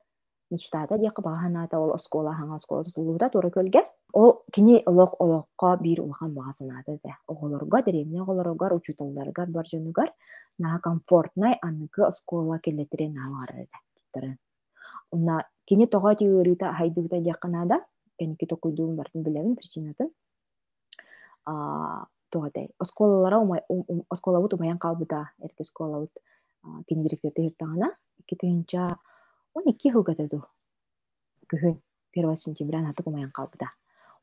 Speaker 2: мечтата дия багаһанаата ол осколаһаҥа осколатутулуута тура көлге ол кини олох олохко биир улахан багасанаата да. Оголорга древне оголоргар учуталдаргар бар жөнүгар на комфортнай аныкы оскола келетире нааларыда туттарын уна кини тога тиырита хайдыбыта диаканаада кеники токуйдуун бартын билебин причинатын тугадай осколалара осколабут умаян калбыта эрке осколабут киндирифетыыртаана икки тыынча 12 көтөдү күһүн первасын 1 хаты кумаян калбыта.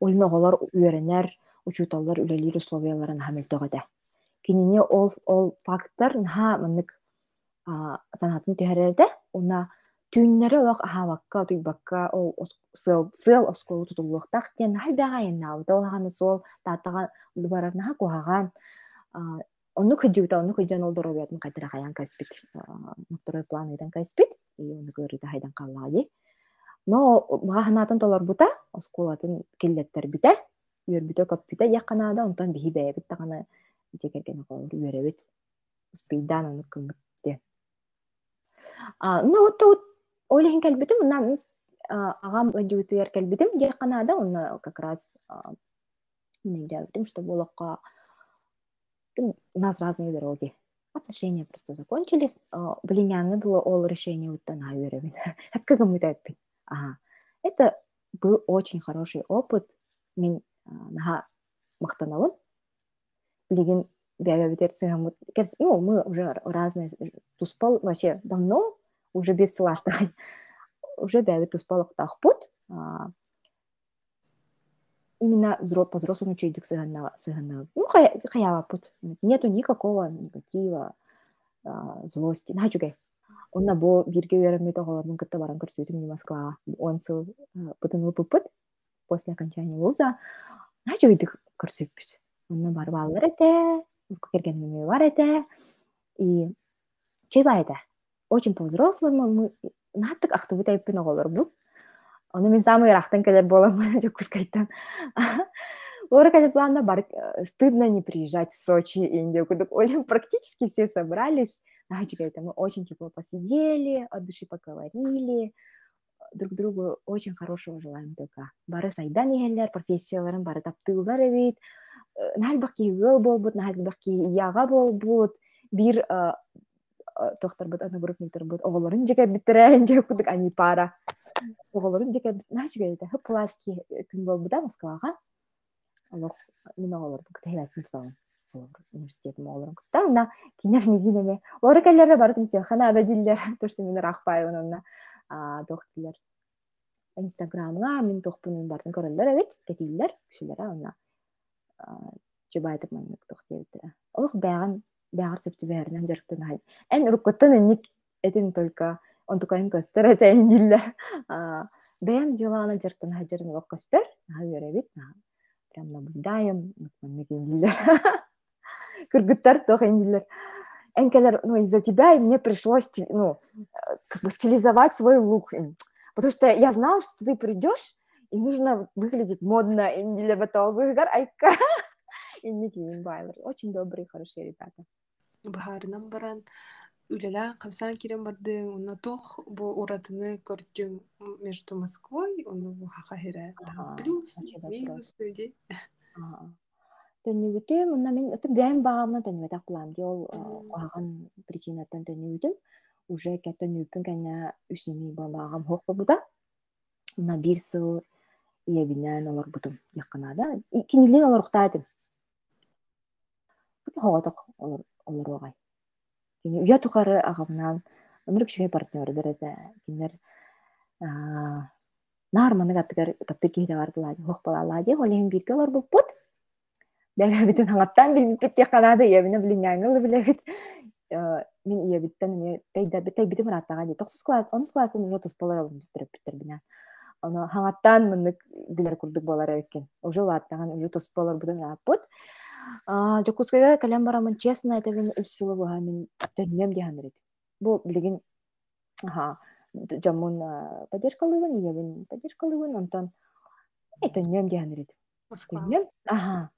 Speaker 2: Олин оголор үйөренер, учуталлар үлелир условияларын тұғады. Ол ол факттар наха санатын олақ ол сыл осколу тутулуқтақ тен хайдаға енна алды, сол татыған дубарарнаға куғаған, оны күджігіта, оны күджан олдыру план и онну көрүта хайдан каллага ди но багаханаатын толорбута осколатын киллеттер бите үөрбүтө көппүтэ якканаада онтон биһи бэйэбит таганы жекерген оголор үөребит спейдан ону кыммытте ну вот ойлehen кэлбитим уна агам ладжуутуяр кэлбитим же канада уна как раз нейдябитим что болоққа у нас разные отношения просто закончились. Влияние было ол решение вот на уровень [LAUGHS] как мы тайпин ага. Это был очень хороший опыт. Мен наха мактанабын билигин бәбәбитер сыгамыт ну мы уже разные туспал вообще давно уже без слаштагай [LAUGHS] уже бәбит туспалыктахпут именно по взрослому чуйдик сыганна ну хаябапут нету никакого негатива злости. Начугай онна бо бирге үйренме тоголордун кытта баран көрсөтүм москвага он сыл бытын ыпыппыт после окончания вуза. Начугайдык көрсөппүт онна барып алыр эте кергенеме бар эте и чөйбай эте очень по-взрослому мы наттык актыбыт айыппын оголорбу ону мен самый рахтан келер болом жоккус кайттан Лора кадет плана бар стыдно не приезжать в Сочи, Индию, куда [LAUGHS] Олим практически все собрались. Знаете, мы очень тепло посидели, от души поговорили, друг другу очень хорошего желаем только. Бары сайдан егелер, профессияларын бары таптылар эбит. Нахал баки гыл болбут, нахал баки яга болбут. Бир тохтарбыт одногруппниктарбыт оголорун жеке биттерен же кудук ани пара оголорун жеке начугайда хып пласки күн болбуда москвага олох мен оголордун кытайласын тусагын университетим оголорун кытта уна кинер мединеме орекеллере бардым все хана дилер то что мен рахпайбын уна тохтилер инстаграмга мен тохпунун бардын көрөлөр эбит кетилер кишилер уна жубайтып маннык тохтебиттер олох бяган бягар септибээринен жарыктын хай эн руккоттан энник этин только он онтукайын көстөр этейин диллер бээн жылаана жарыктан хажарын лок көстөр хаверебит прям наблюдаем мекин диллер [LAUGHS] кыргыттар тохин диллер энкелер ну из-за тебя и мне пришлось ну как бы стилизовать свой лук. Потому что я знал что ты придешь и нужно выглядеть модно и для этого айка. [LAUGHS] И Ники Очень добрые, хорошие ребята.
Speaker 1: Быһаарынан баран үлелән хамсан кирен бардың уна тох бу уратыны көрдүң между Москвой уну бу хаха хере
Speaker 2: Ага,
Speaker 1: плюс минус ди
Speaker 2: төннүбүтүм уна мен ытым бэм багамна төннүбэтак булам ди. Ол
Speaker 1: Мгм.
Speaker 2: куаган причинаттан төннүбүтүм уже kä төннүбүппүн кэннэ үсүми багам хуокпобута уна бир сыл иебинен олорбутум якканада кинилин олоруктаатым хоҕотох олоруогай кини уя тухары агамнан онур кичиге партнердер эте кинер наар манык аттыгар капты киһире бардылаади хуохпалаалаади олеһин бирге олорбуппут бэбэбитин хаңаттан билбиппит тиякканаады иебине билиңааңыл билебит мен иебиттен эме тайбити мыраттага ди тохсус класс онус класстан уже туспалар олун түттүрөппүттер бина билер курдук болар экен уже уже ааппут жокускайга кэлэн барамын. Честно этебин үс сылы буха мен төннөм диһаныр бу билигин аха жамун поддержкалыбын иебин поддержкалыбын онтон төннөм диһаныр
Speaker 1: Москва.
Speaker 2: Төннөм ага.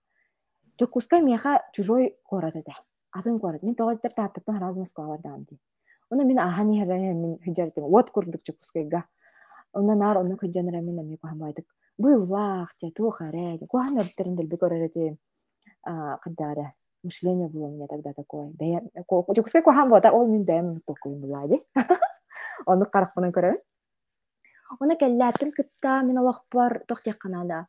Speaker 2: Жокускай мияха чужой город эте атын город. Мен тоҕоттар тааттаттан хараас москва бардаам ди. Уна мен ахани мен хыжартым вот курдук жокускайга уна нар уна хыжанара мен ами кухамбайдык быйлах те тухаре кухан өрттерин делби көрөрөти каддаара мышление было у меня тогда такое. Жокускай кухан бота ол мен бэм токуйм булаади ону каракпынан көрөм уна келлээттим кытта мен олохпор тохтиякканаада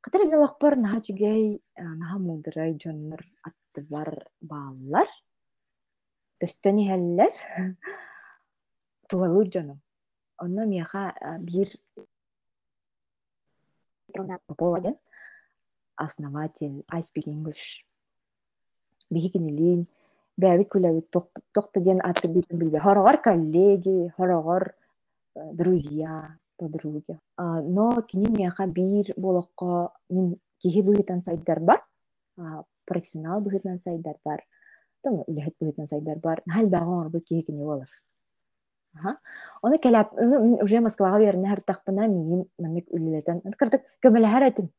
Speaker 2: Катар эле локпор наха чүгей наха мулдырай дьоннор аттыбар бааллар төстөн иһэллэр [LAUGHS] тулалуу дьоном онно мияха бир основатель I speak English бээбит күлэбит тохта диэн аттрибутын билбе. Хорогор коллеги хорогор друзья подруги. Но кини мияха биир болохко мин быһытан сайдар бар профессионал быһытан сайдар бар. Сайдар бар. Кини болар. Оны уже көмөлөһөр этим.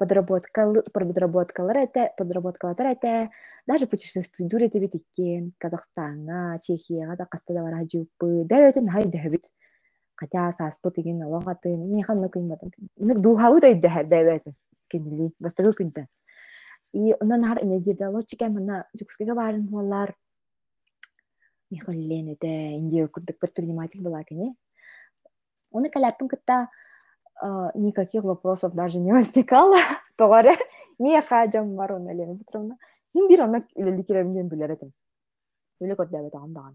Speaker 2: Подработкалы, подработкалар эте, подработкалар эте. Даже путешествуйдур эте бит иккен. Казахстанга, Чехияга да каста да бара жуппы. Дэвэтен хай дэвит. Хотя саспы тиген алогатын. Не ханны кыйматын. Нык да идэ дэвэтен. Кенли, бастагы күнтен. И онан хар энергия лочика мана жукскага барын болар. Михаллен это индия курдык предприниматель была, кене. Он и каляпин кыта никаких вопросов даже не возникало. [LAUGHS] Тоғары, не хаджам бар оны Елена Петровна. Хин бир етім. Үлі көрді әбет ағамдаған.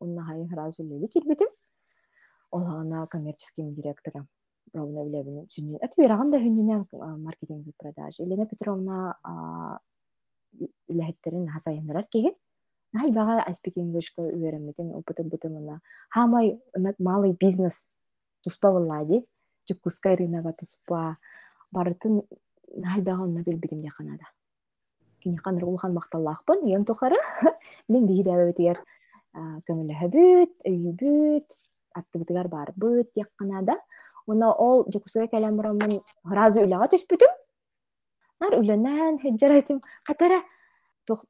Speaker 2: Онна хайын хыраз үлелі кербетім. Ол ағана коммерческий директора. Ровно Влебина. Это верагам да хүнінен маркетинг и. Елена Петровна үләхеттерін хасайындырар кеген. Найбага I speak English ко үйренмеден опыты бутымына. Хамай малый бизнес туспа влади. Жукускай рынага туспа. Барытын найбага онна билбидим яканада. Кини ханыр улхан макталлахпын, ем тухары. [LAUGHS] Мен бейдә өтер көмөлөһөбүт, өйүбүт, аттыбытыгар бар быт якканада. Уна ол жукускай кэлем бурамын разы үлага түспүтүм. Нар үленен хеджарайтым. Катара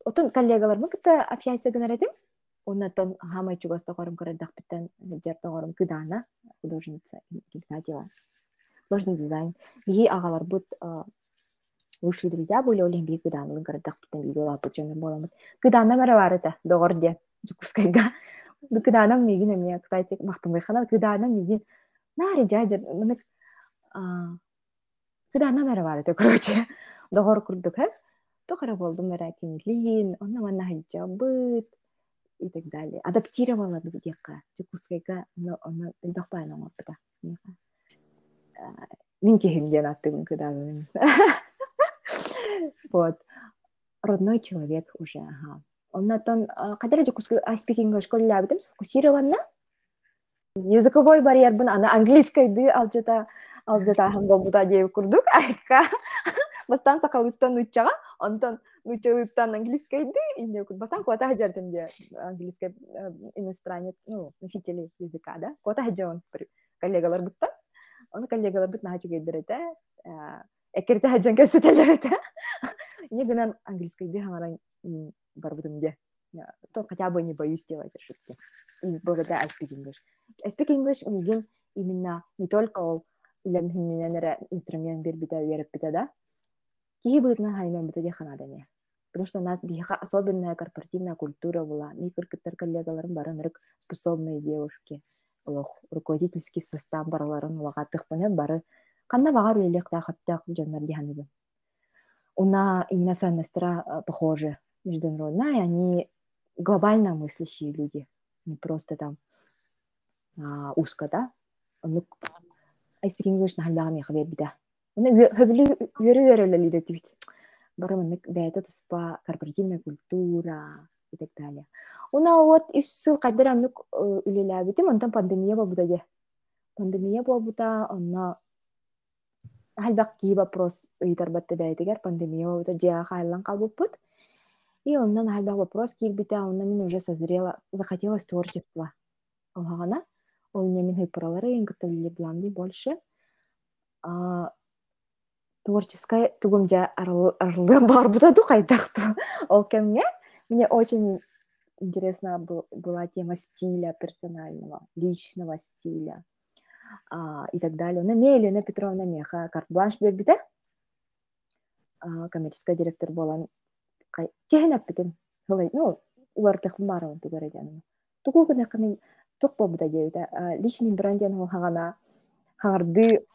Speaker 2: отун коллегалар мы кыта общайся гынаретим оннатон хамай чугас тоғорым көрөдак биттен жар тоғорым кыдана художница Игнатьева художественный дизайн. Бии агалар бут лучшие друзья были олен бии кыданылын көрөдак биттен бии ола бут жонор боламыт кыдана это доғор де жукускайга кыдана мигин эме кстати мактанбай хана кыдана мигин нари жажыр мынык кыдана это короче. Доғор курдук э? Тохара болдум эракинлин онна манна хаджабыт и так далее. Адаптировала дияка жукускайга оны илдахпайна оңорпута мин кехимден аттым кыдагын [LAUGHS] вот. Родной человек уже ага. Оннатон кадер жукускай I speak English коллябитим сфокусированно языковой барьер бун ана английскайды алжата алжата хамбобута деп курдук айтка бастан [LAUGHS] сакалыттан уччага онтон нучалыттан английскайды инде бастан кота хажардым де английский иностранец ну носители языка да кота хаджон коллегалар бутта оны коллегалар бут нахачу гейдерете экерте хаджан көсөтелерете не гынан английскайды хаңаран барбытым де то хотя бы не боюсь делать ошибки. И благодаря I speak English. I speak English мигин именно не только ол хинненере инструмент бир бита вереп бита да. Кихи бытна хаймен бита дехана дене. Потому что у нас биха особенная корпоративная культура была. Ми кыркыттар коллегаларым барын рык способные девушки. Олох руководительский состав бараларын улагатых панен бары канна багар үлелек тахаттак жаннар диханыбы. Уна именно ценностра похожи международная, они глобально мыслящие люди, не просто там а, узко, да? Ну, I speak English на халбага меха бер бида. Уна хөблү йөрү йөрөлө лидетивит. Бары мынык бәйта туспа корпоративная культура и так далее. Уна вот ис сыл кайдар аннык үлеләбитим, онтан пандемия болбуда де. Пандемия болбуда, онна халбак ки вопрос ыйтар батты бәйтигер пандемия болбуда жаа хайлан калбыппыт. И оннан халбак вопрос кирбите, онна мен уже созрела, захотелось творчество. Олхагана, ол немен хыпыралары ең бламди больше. Творческая тугумжа арлы бар бутаду кайдакту. [LAUGHS] Ол кемге мне очень интересна была тема стиля персонального, личного стиля а, и так далее. Елена Петровна Меха, карт-бланш бербите, а, коммерческая директор была. Чехнаппитин хылай ну улар техмарон тугарадян тугу гына ками тохпо буда деута личный бренден хо хагана харды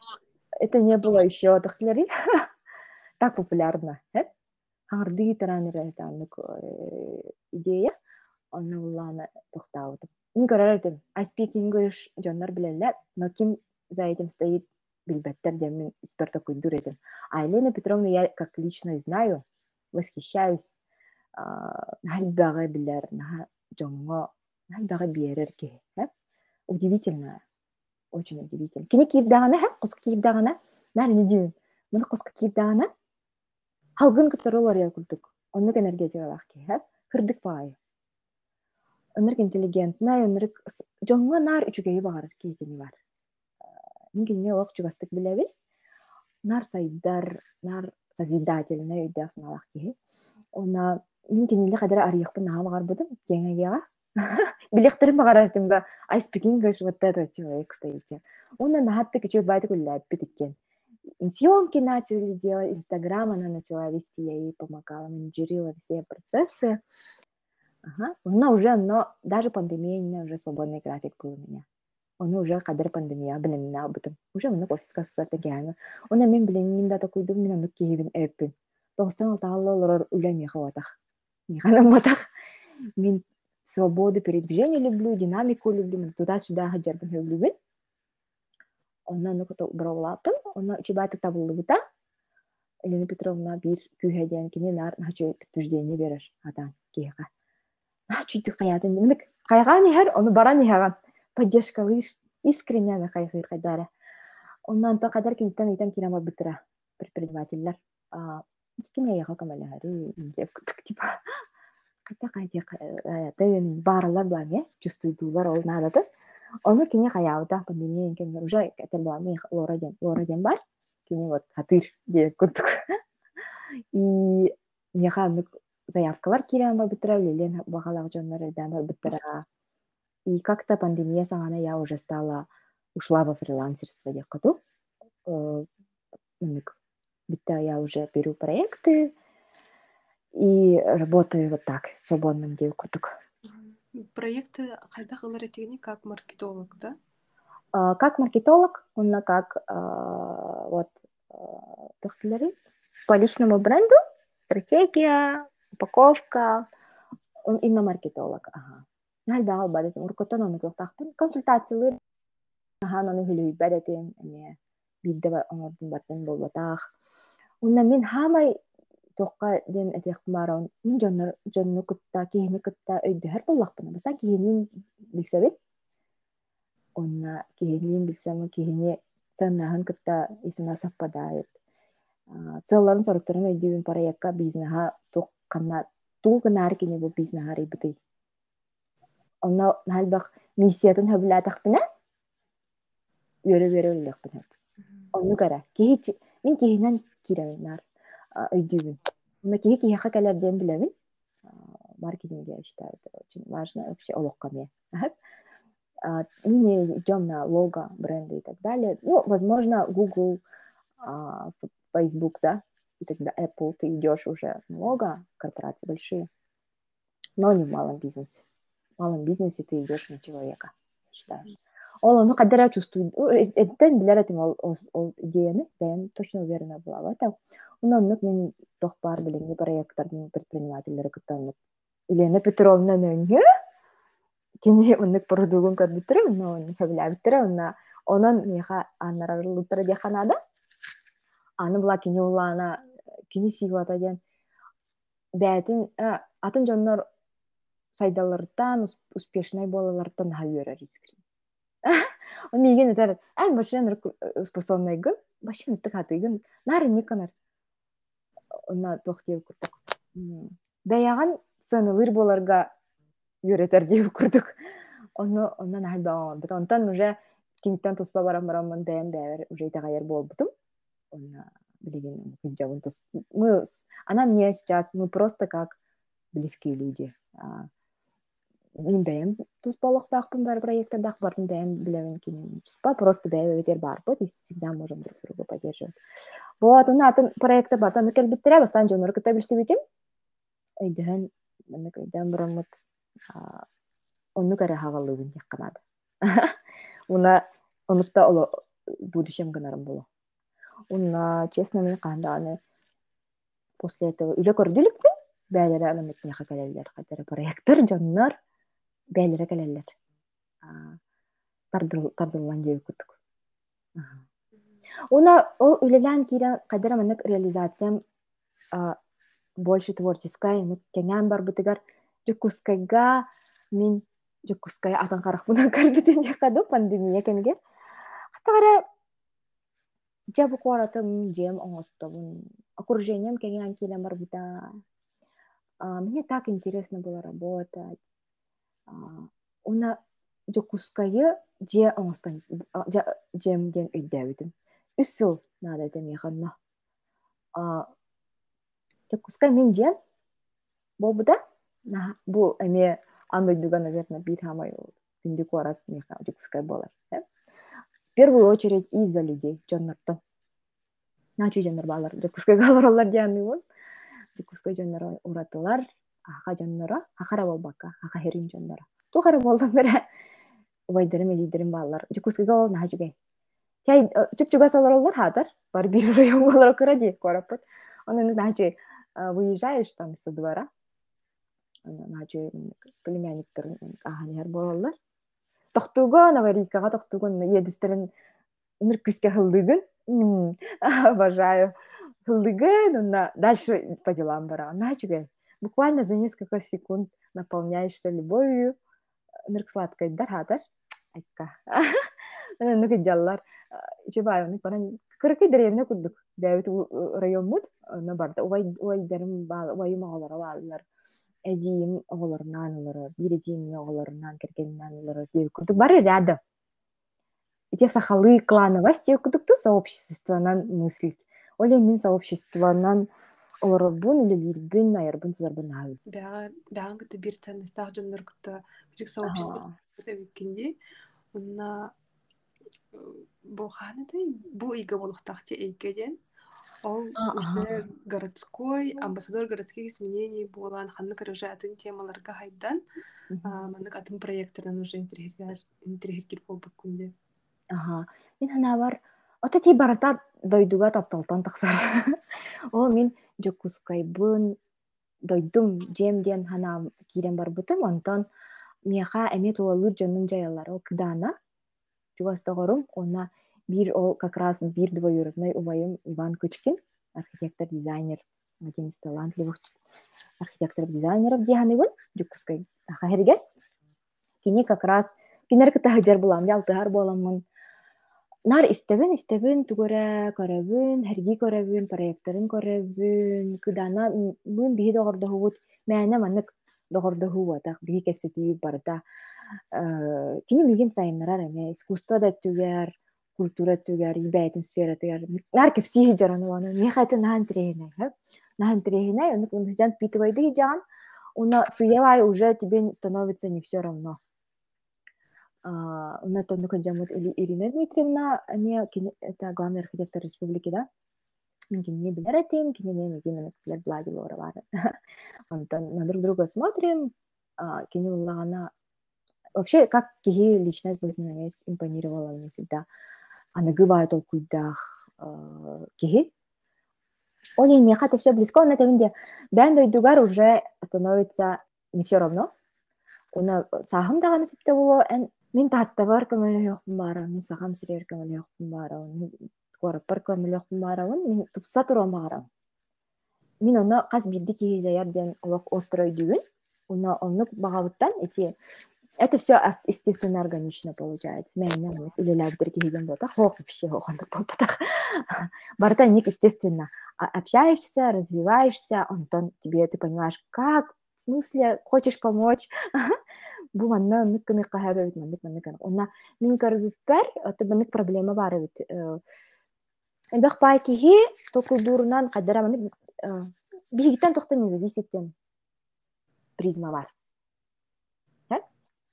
Speaker 2: это не было еще тохтлери [LAUGHS] так популярно. Харды тараныр танык идея. Онна буллана тохтаут ин көрөрдүм I speak English жоннор билелер но ким за этим стоит билбеттер демин эксперта куйдур этим а Елена Петровна я как лично знаю восхищаюсь нальбага билер наха жоңго нальбага биерер ки удивительно очень удивительно. Кини кийип дагана ха куска кийип дагана нар не дивин муну куска кийип дагана халгын кыторолор я кулдук оннук энергетикалах ки ха кырдык баай ынырк интеллигентна ынырк жоңго нар үчүгейи багарыр кейкини бар. Мингине ок чугастык билебин нар сайдар нар созидательный үйдәк саналак ки она мин киниле кадar арыйыкпын наха багарбыдым кеңегега [LAUGHS] билехтерим багарартым за I speak English вот этот человек стоите она нахатты кичу байды гулляппит иккен съемки начали делать инстаграм она начала вести я ей помогала менеджерила все процессы ага. она уже но даже пандемия уже свободный график был у меня Оны уже кадыр пандемия билен абытым. Уже мына офиска сата гәне. Оны мен билен минда та куйдым, мен аны киебин эппин. Тогыстан алтааллы олар үләми хаватах. Миханам батах. Мен свободу передвижения люблю, динамику люблю, туда-сюда хаджарбын люблю. Онна ну кото бравлатым, онна чебаты табылды бута. Елена Петровна бир күйһәдән кине нар начо подтверждение берер атан киһәгә. А чүтү каятын. Мен кайган һәр, оны баран һәгән поддержкалыыр искренне аны кайгыыр кайдара оннан то кадар киниттен ыйтан кинама бытыра предпринимательлер ким аяга камалары деп типа кайта кайта бааралар блан э чувствуйдуулар ол наадаты ону кини каябыта пандемия кен уже этелбами лора ден лора ден бар. Кини вот хатыр деп курдук [LAUGHS] и меха заявкалар кирема бытыра лелен багалак жоннор эдама бытыра И как-то пандемия саңана я уже стала, ушла во фрилансерство декоту. Будто я уже беру проекты. И работаю вот так, свободным девкутук.
Speaker 1: Проекты кайда кылар как маркетолог, да?
Speaker 2: А, как маркетолог, он как а, вот тохтелери по личному бренду, стратегия, упаковка, он именно маркетолог. Ага. Нальбаал бадатым уркоттон ону туохтаахпын консультациялыр ахан ону хүлүй бадатым эме билде оңордун баттын болбатаах уна мен хамай тоққа ден этехмарон мин жоннор жонну кытта кихини кытта өйдөһөр боллакпын баса кихинин билсебит онна кихинин билсем кихини ценнаһын кытта исуна саппадает целларын соруктарын өйдүүбүн проектка бизнеха тук канна туу гынаар кини бу бизнеха рибытый онно наалбах миссиятын хөбүлаатахпына үөрө үөрө үллэхпин онну кара кихи мен кихинен киребин уна кихи кихиха кэлэрден билебин маркетинге считаю это очень важно вообще олокка ме не идем на лого бренды и так далее. Ну возможно Google Facebook да. И тогда Apple ты идешь уже на лого корпорации большие. Но не в малом бизнесе. В малом бизнесе ты идешь на человека считаю ол ону кадара чувствует эттен билер этим ол ол идеяны я точно уверена была в этом ононнук мен тохпар билин проекттардын предпринимательдери кыттаннык елена петровна нөңгө кини оннук порудугун көрбүттүр онно онну хөбүләбиттер онна онон меха аннарарлыттыр деханада аны була кини улаана кини сигуата ден бәтин атын жоннор сайдалыртан успешный болалардан хавера рискрин он миген этер эн башын способный гын никанар онна тохтеп курдук. Бәяган сынылыр боларга үйрөтер деп курдук. Ону ондан хайбаамабыт онтон уже киниттен туспа барам бараммын бээн бээбер уже итагайер болбутум. Онна билигин мы она мне сейчас мы просто как близкие люди. Мен бэйэм туспалыктаакпын бар проекттардак бардым бэйэм билебин туспа просто бэйбетер барбыт и всегда можем друг друга поддерживать. Вот уна атын проекта бар. Таны келбиттере бастан жонор кыта билсибитим өйдөһөн мына көйдөн бурамыт онну кара хагаллыбын якканады [LAUGHS] уна онукта оло будущем гынарым боло. Уна честно мен канданы после этого үле көрдүлүкпүн бээлери анан меха келелер кадера проекттер жоннор. Бээлере келелер тардыллан жеби курдук уна ол үлелән кирен кадера маннык реализациям больше творческая кеңән бар бытыгар жукускайга мен жукускай атан каракпына карбитин жакаду пандемия кенге хатагара жабы куаратым жем оңостобун окружением кеңен килен бар бута мне так интересно было работать уна жокускайы же оңостан жем ден үйдәбитим үс жыл надо демеханна жокускай мен жем. Болбуда бу эме андойдуга наверное бир хамай күндүк барат жокускай болар в первую очередь из-за людей жоннордон начу жоннор баалар жокускайга [LAUGHS] баралар жаныбын жокускай жоннор уратылар аха дьонноро ахара болбакка аха херин дьонноро тухары болдум бере убайдырым элидирим баалар. Жукускига ол наха жугай. Чай чук-чуга салар олар хатар бар бир район [LAUGHS] болар кыра ди кораппыт онун наха жугай выезжаешь там со двора. Жугай племянниктер аханер болалар тохтугон аварийкага тохтугон едистерин ныркүскө хылдыгын. [LAUGHS] Обожаю хылдыгын. Дальше по делам бара. Жугай. Буквально за несколько секунд наполняешься любовью. Нырк сладкой дархатар айка [LAUGHS] ну жаллар чебаевны баран кыркы деревне курдук дәбит районмут на барда. Уай уайдарым бал уайым оголора баалар эдиим оголорунан олорор бирежиим оголорунан кергеннан олорор деп курдук бары рядом. Те сахалы клановость деп курдукту сообществонан мыслить. Ол эмин сообществонан олорорбун үлелирбин айарбын туларбын аабы
Speaker 1: бяга бяган кыты бир ценностях жоннор кыта кичик сообщество эбиккинди унна бу ханыдай бу ига болохтахти эйгеден ол уже городской амбассадор городских изменений болан ханнык уже атын темаларга хайдан манык атын проектордан уже интерьер болбук күнде
Speaker 2: ага мен хана бар ота ти барата дойдуга тапталтан таксар ол мен жокускайбын дойдум жем диэн хана кирен барбытым онтон мияха эме туолур жонун жаялар ол кыдаана жугастогорум ona бир ол как раз бир двоюродной убайым иван кычкин архитектор дизайнер один из талантливых архитекторов дизайнеров дианыбын жукускай ахахерге кини как раз кинер кытахыжар булам ялтыгар боламын нар истебин истебин тугура көрөбүн херги көрөбүн проекторун көрөбүн кыдана мын биһи догордоһубут мээне манык догордоһубатах биһи кепсетиби барда кини мигин сайыннарар эме искусство да түгер культура түгер ибәйтин сфера түгер нар кепсиһи жараны ваны мехаты нахан тирехинай нахан тирехинай онук унхыжан питыбайды хижаган уна сыявай уже тебе становится не все равно. Уна тонну кадзамут Ирина Дмитриевна, не, это главный архитектор республики, да? Не билер этим, кине не кине билер блади лора бар. Онтон на друг друга смотрим, кине уллагана вообще как киги личность будет мне импонировала мне всегда. Она гывает ол куйдах киги, Олин мне хата все близко, на этом где бән дойдугар уже становится не все равно. Уна сахам даганы сипте було, эн мин таттабар көмөлө жокпун бара, мин сахам сирер көмөлө жокпун бара, кораппар көмөлө жокпун бара, мин тупса турам бара. Мин оны каз бирди ки жаяр ден олок острой дүгүн, уна оннук багабыттан эти это все естественно органично получается. Мен үлеләбдер киген бота, хох вообще хохандык болбатах. Барта ник естественно общаешься, развиваешься, Антон, тебе ты понимаешь, как, в смысле, хочешь помочь. [LAUGHS] Бу манна ныккыны кахабы бит маннык маннык. Онна мин карбыттар, это маннык проблема бар бит. Эбек пай кихи, току дурунан кадара маннык бигиттен тохта призма бар.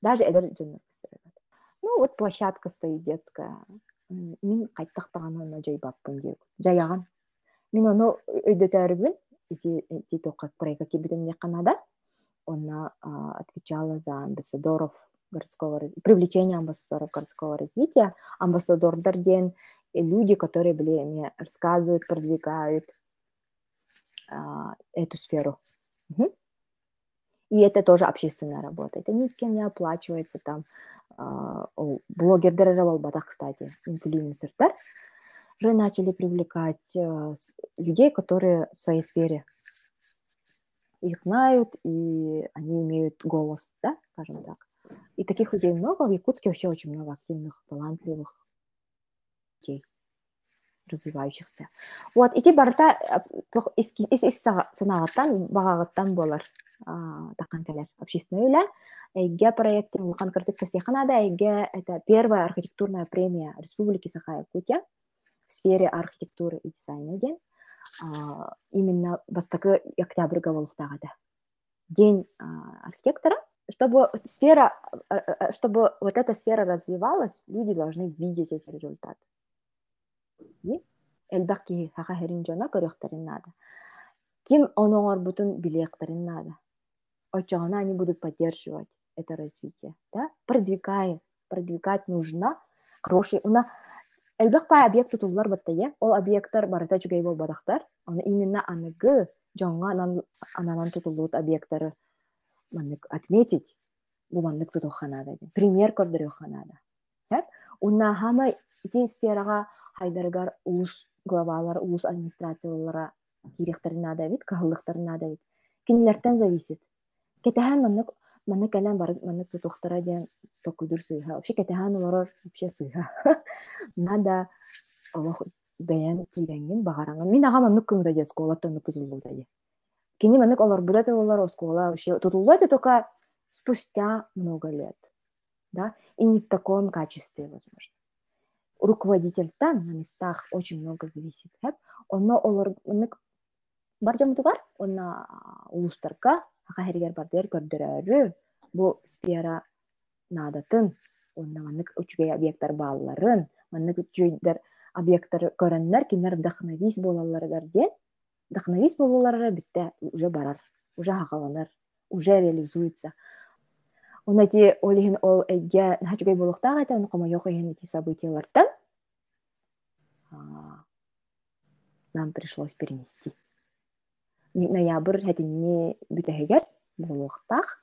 Speaker 2: Даже эдер жыннар ну вот площадка стоит детская. Мен кайттактаганына жайбаппын деп жаяган мен ону өйдөтөрүбүн ити тока проекта кибиден канада. Она отвечала за амбассадоров городского привлечение амбассадоров городского развития амбассадордар ден люди которые были мне рассказывают продвигают эту сферу и это тоже общественная работа. Это ни с кем не оплачивается там. Блогердер да, кстати, инфлюенсердар начали привлекать людей, которые в своей сфере их знают, и они имеют голос, да, скажем так. И таких людей много. В Якутске вообще очень много активных, талантливых людей развивающихся. Вот, ити барта ис ис санагаттан багагаттан болар такан келер общественный үлә. Эйге проект улхан кыртык касеханада эйге это первая архитектурная премия Республики Саха-Якутия в сфере архитектуры и дизайна ден. Именно бастакы октябрьга болуктагада. День архитектора чтобы сфера, чтобы вот эта сфера развивалась, люди должны видеть эти результаты элбакки хаха херинжона надо. Ким оноңор бутун надо. Очоғана они будут поддерживать это развитие. Да? Продвигай, продвигать нужно. Хороший. Уна элбак па объект тутулар баттая. Ол объекттар барыта чугай бол бадактар. Оны именно аныгы жоңга ананан тутулут объекттары маннык отметить. Бу маннык тутуханада. Пример көрдөрөханада. Уна хама ити сферага хайдаргар улус главалар, улус администрациялара директорына да бит, кахыллыктарына да бит. Кинилерден зависит. Кетехан маннык маннык кэлэн бар маннык тутуктара ден токудур сыйха. Вообще кетехан олорор вообще сыйха. Надо Аллах бәян кирәнгин багараңын. Мин ага маннык кымда дес кола тонны кызылды да. Кини маннык олар буда да олар оскола вообще тутулды это только спустя много лет. Да? И не в таком качестве, возможно руководительтен на местах очень много зависит. Онно олар бар жамутугар, онна улустарга хахергер бардер көрдөрөрү бу сфера надатын, онна манык үчүгей объекттар бааларын, манык үчүгейдер объекттар көрөннөр кинер вдохновись болалардар ден, вдохновись болалары битте уже барар, уже хагаланар, уже реализуется. Он эти ол эйге нахачугай болохтага айта, он кома yok эти событиялардан нам пришлось перенести. Ноябрь хәтинне бүтәһегәр булуктах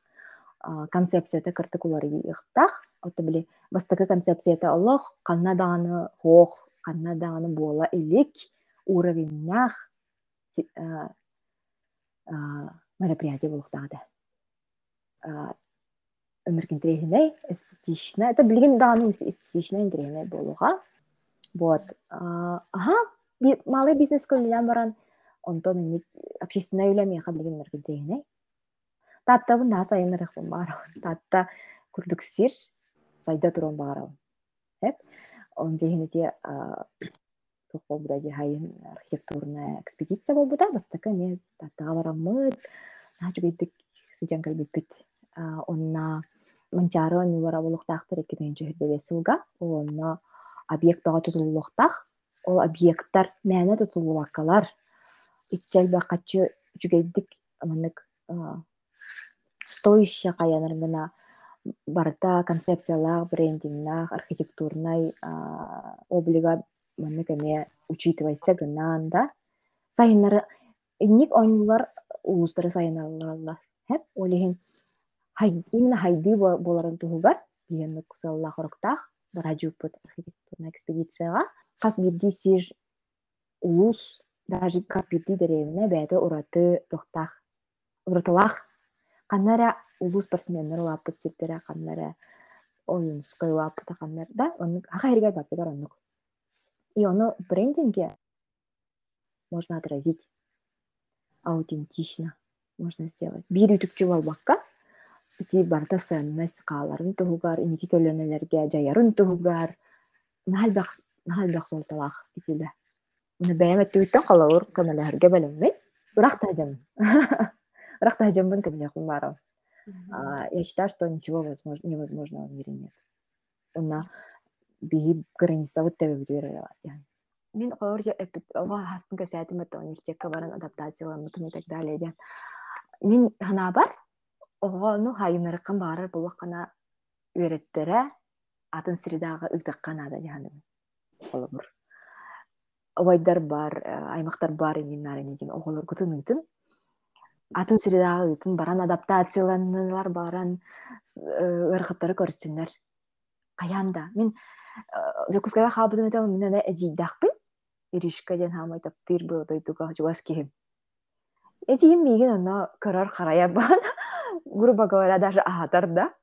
Speaker 2: концепцияда кыртыкулар ихтах. Оты биле бастакы концепцияда Аллах канна даны хох канна даны бола элек уровеннях мероприятие булуктагы өмірген трехиней эстетично это билген даны эстетично трехиней болуга вот ага малый бизнес көлүлән баран онтон общественное үйләме хаблеген мергедейне татта бунда сайынырык бар татта курдук сир сайда турон баарабын эп он дегенете тохобуда хайын архитектурная экспедиция болбуда бастака не таттага бараммыт наачугейдик сыжан кэлбиппит онна манчары нулара болуктаахтар эккетен жөһүрбебе сылга онна объектага тутулулуктах ол объекттар мәне тутулулаккалар итчел бакачы жүгейдик аманык стоище каянар гына барта концепциялаах брендингнаах архитектурнай облига маннык эме учитывайса гынан да. Сайыннары инник оңлар улустары сайыналлар хэп олиһин именно хайды боларын туһугар биенник сыллах ороктаах баражуппут архитектурна экспедицияга кас бирди сир улус даже кас бирди деревине бәді ураты тохтах уратылах каннара улус спортсменнер улаппыт сиртере каннара оюнской улаппыта каннар да оннук аха эрге баппыдар оннук. И оно брендинге можно отразить. Аутентично можно сделать. Бир үтүкчү болбакка ити барта сыннас кааларын туһугар иники көлөнелерге жаярын туһугар нахалбах нахалбах солталах итиле уна бәйәмәт түттен калалар көмәләргә белемме урак тажам урак тажам бун көмәлә кумарам я считаю что ничего возможно невозможного в мире нет уна биһи граница вот тебе мен колор же ова хаспын университетка баран адаптацияланмытым и так далее ден мен хана бар булак кана үөреттере атын олобур обайдар бар аймактар бар ининнарине дем оголор кутун ыйтын атын средага ыйтын баран адаптацияланылар баран ыргыттары көрүстүннөр каянда мен жокускага хабытым этем мен эжийдакпын иришка ден хамай таптыр бы дойдуга жуас кихим эжиим миген онно көрөр харая бан [LAUGHS] грубо говоря даже ахатар да.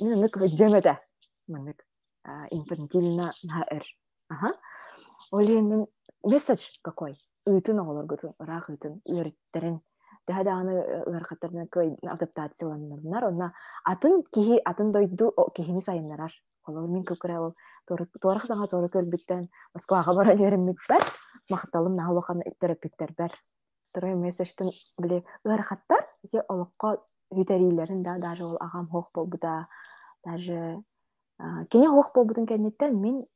Speaker 2: Мен нык жемете мынык инфантильно наэр мен месседж какой? Ыытын оголор гытын ырак ыытын үөрүттерин дааны ыркаттарына кой адаптацияланнар онна атын кихи атын дойду кихини сайыннарар. Олор мин көкөрө ол туорах саңа тоору көрбүттен москвага бара береммикпер макталым нахалахан терапевттербер второй месседжтен биле ырахаттар же олокко хүтәрилерин да даже ол агам хох болбута даже кене хох болбутун кеннеттен мен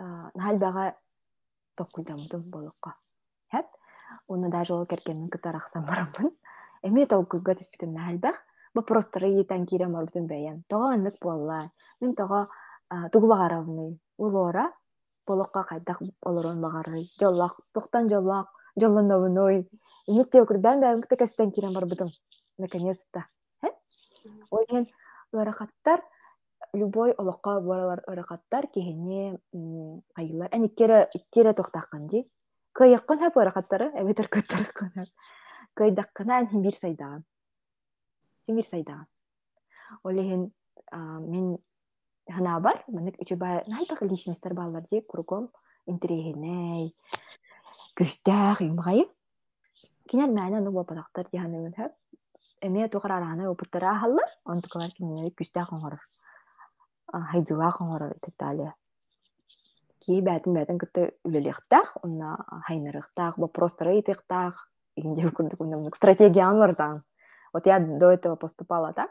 Speaker 2: нахалбага токуйдамдым болокко хэп уну даже ол керкемин кытарахсам барамын эме толкуйга түспүтүм нахалбах вопростары етен кирем орбутун бэйем тога аннык буолла мен тога тугу багаравны улора болохка кайдак олорон багары жоллак тохтан жоллак жоллоновуной инетте окурдан бэйем кытекестен кирем барбытым наконец-то ойген ыракаттар любой олокка баралар ыракаттар кихине кайылар эниккере иккере тохтаккан ди. Кыйыккын хэп ыракаттары эбетер көттөрккөн кыйдаккана бир сайдаган симир сайдаган олехин мен хана бар. Мынык үчүбай найтак личностьтер баалар ди. Кругом интерегеней күстәх юмгайы кинер мәне ну бападактар диханы хэп эме тухар араны опыттара халлар. Онтукалар кинер күстәх оңорор хайдыла оңорор тетале ки бәтин кытта үлелехтах онна хайнырыхтах вопростары итехтах игинде [LAUGHS] курдук стратегия бар таң Вот я до этого поступала так.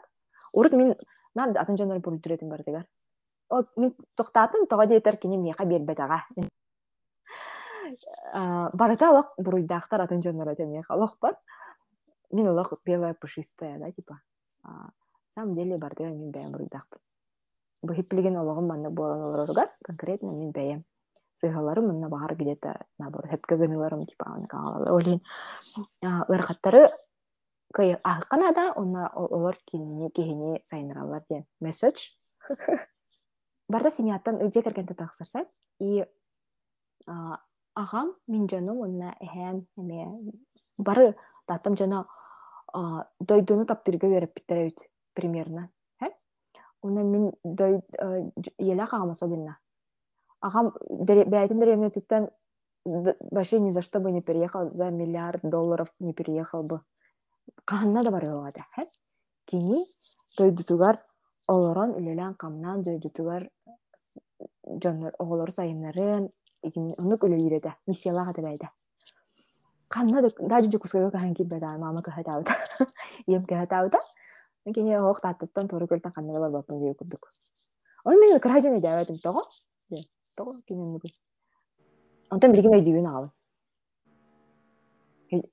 Speaker 2: Урут мен нар атын жонор бүрдүретін бар дегер. О, мен тоқтатын, тоға дейтер кені меха бербет аға. [LAUGHS] Барыта олақ бұруйдақтар атын жонор өте меха олақ бар. Мен олақ белая пушистая, да, типа. На самом деле бар мен бәйім бұруйдақпын. Бұл хиплеген олағым манны болан оларғар, конкретно мен бәйім. сыйгаларым мына багар где-то наоборот хепкөгөнүлөрүм типа олин ыркаттары кый ахкана да онна олор кинини кихини сайныралар диэн месседж барда семьяттан ыдье кергенте тахсарсай и агам мин жону онна эхэм эме бары татам жона дойдуну таптырга береппиттеребит примерно уна мин дой еле агам особенно агам бәйтин деревнетиттен вообще ни за что бы не переехал за миллиард долларов не переехал бы каанна да барыылаата хэп кини дойдутугар олорон үлелен камнан дойдутугар жоннор оголор сайыннарын онук үлелиреде миссиялаага дебайда канна даже жукускага кахан киббета мама кахатаута ием кахатаута кини хоох тааттаттан туру көлтан каннага барбаппын дии курдук он мен кыражын эдебетим того того кинемугу онтон биригим өйдүүн агабын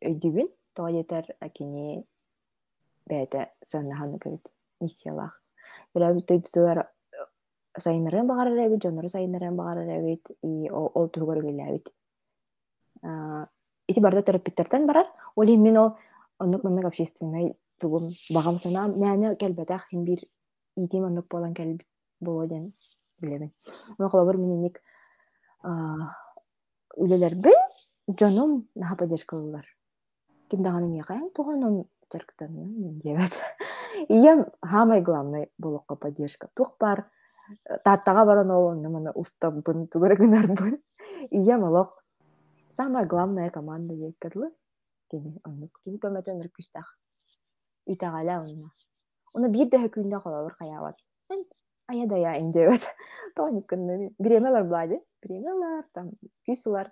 Speaker 2: өйдүүн того жетер кини бээте саннахан кебит миссиялах Бирабит өйдүлөр сайынырын багарар эбит жонору сайынырын багарар эбит и ол тургор билебит ити барда терапевтерден барар ол мен ол оннук мыннык общественный тугум багам сана мәне келбетах хим бир итим оннук болан келбит боло ден билебин колобур миненик үлелербин жоном наха поддержкалылар кимдаганым якаян туганын жарктанын дебет. [LAUGHS] Иям самый главный болокко поддержка. Тух бар тааттага баран ол мына устабын тугурагынарбын [LAUGHS] иям олох. Самая главная команда диэккэрлы кини оннук кини көмөтөн үркүстах итагаля онна уну бир дэхэ күндө колобур каябат. Аядая индебет [LAUGHS] тониккынны биремелер блади биремелер там күйсулар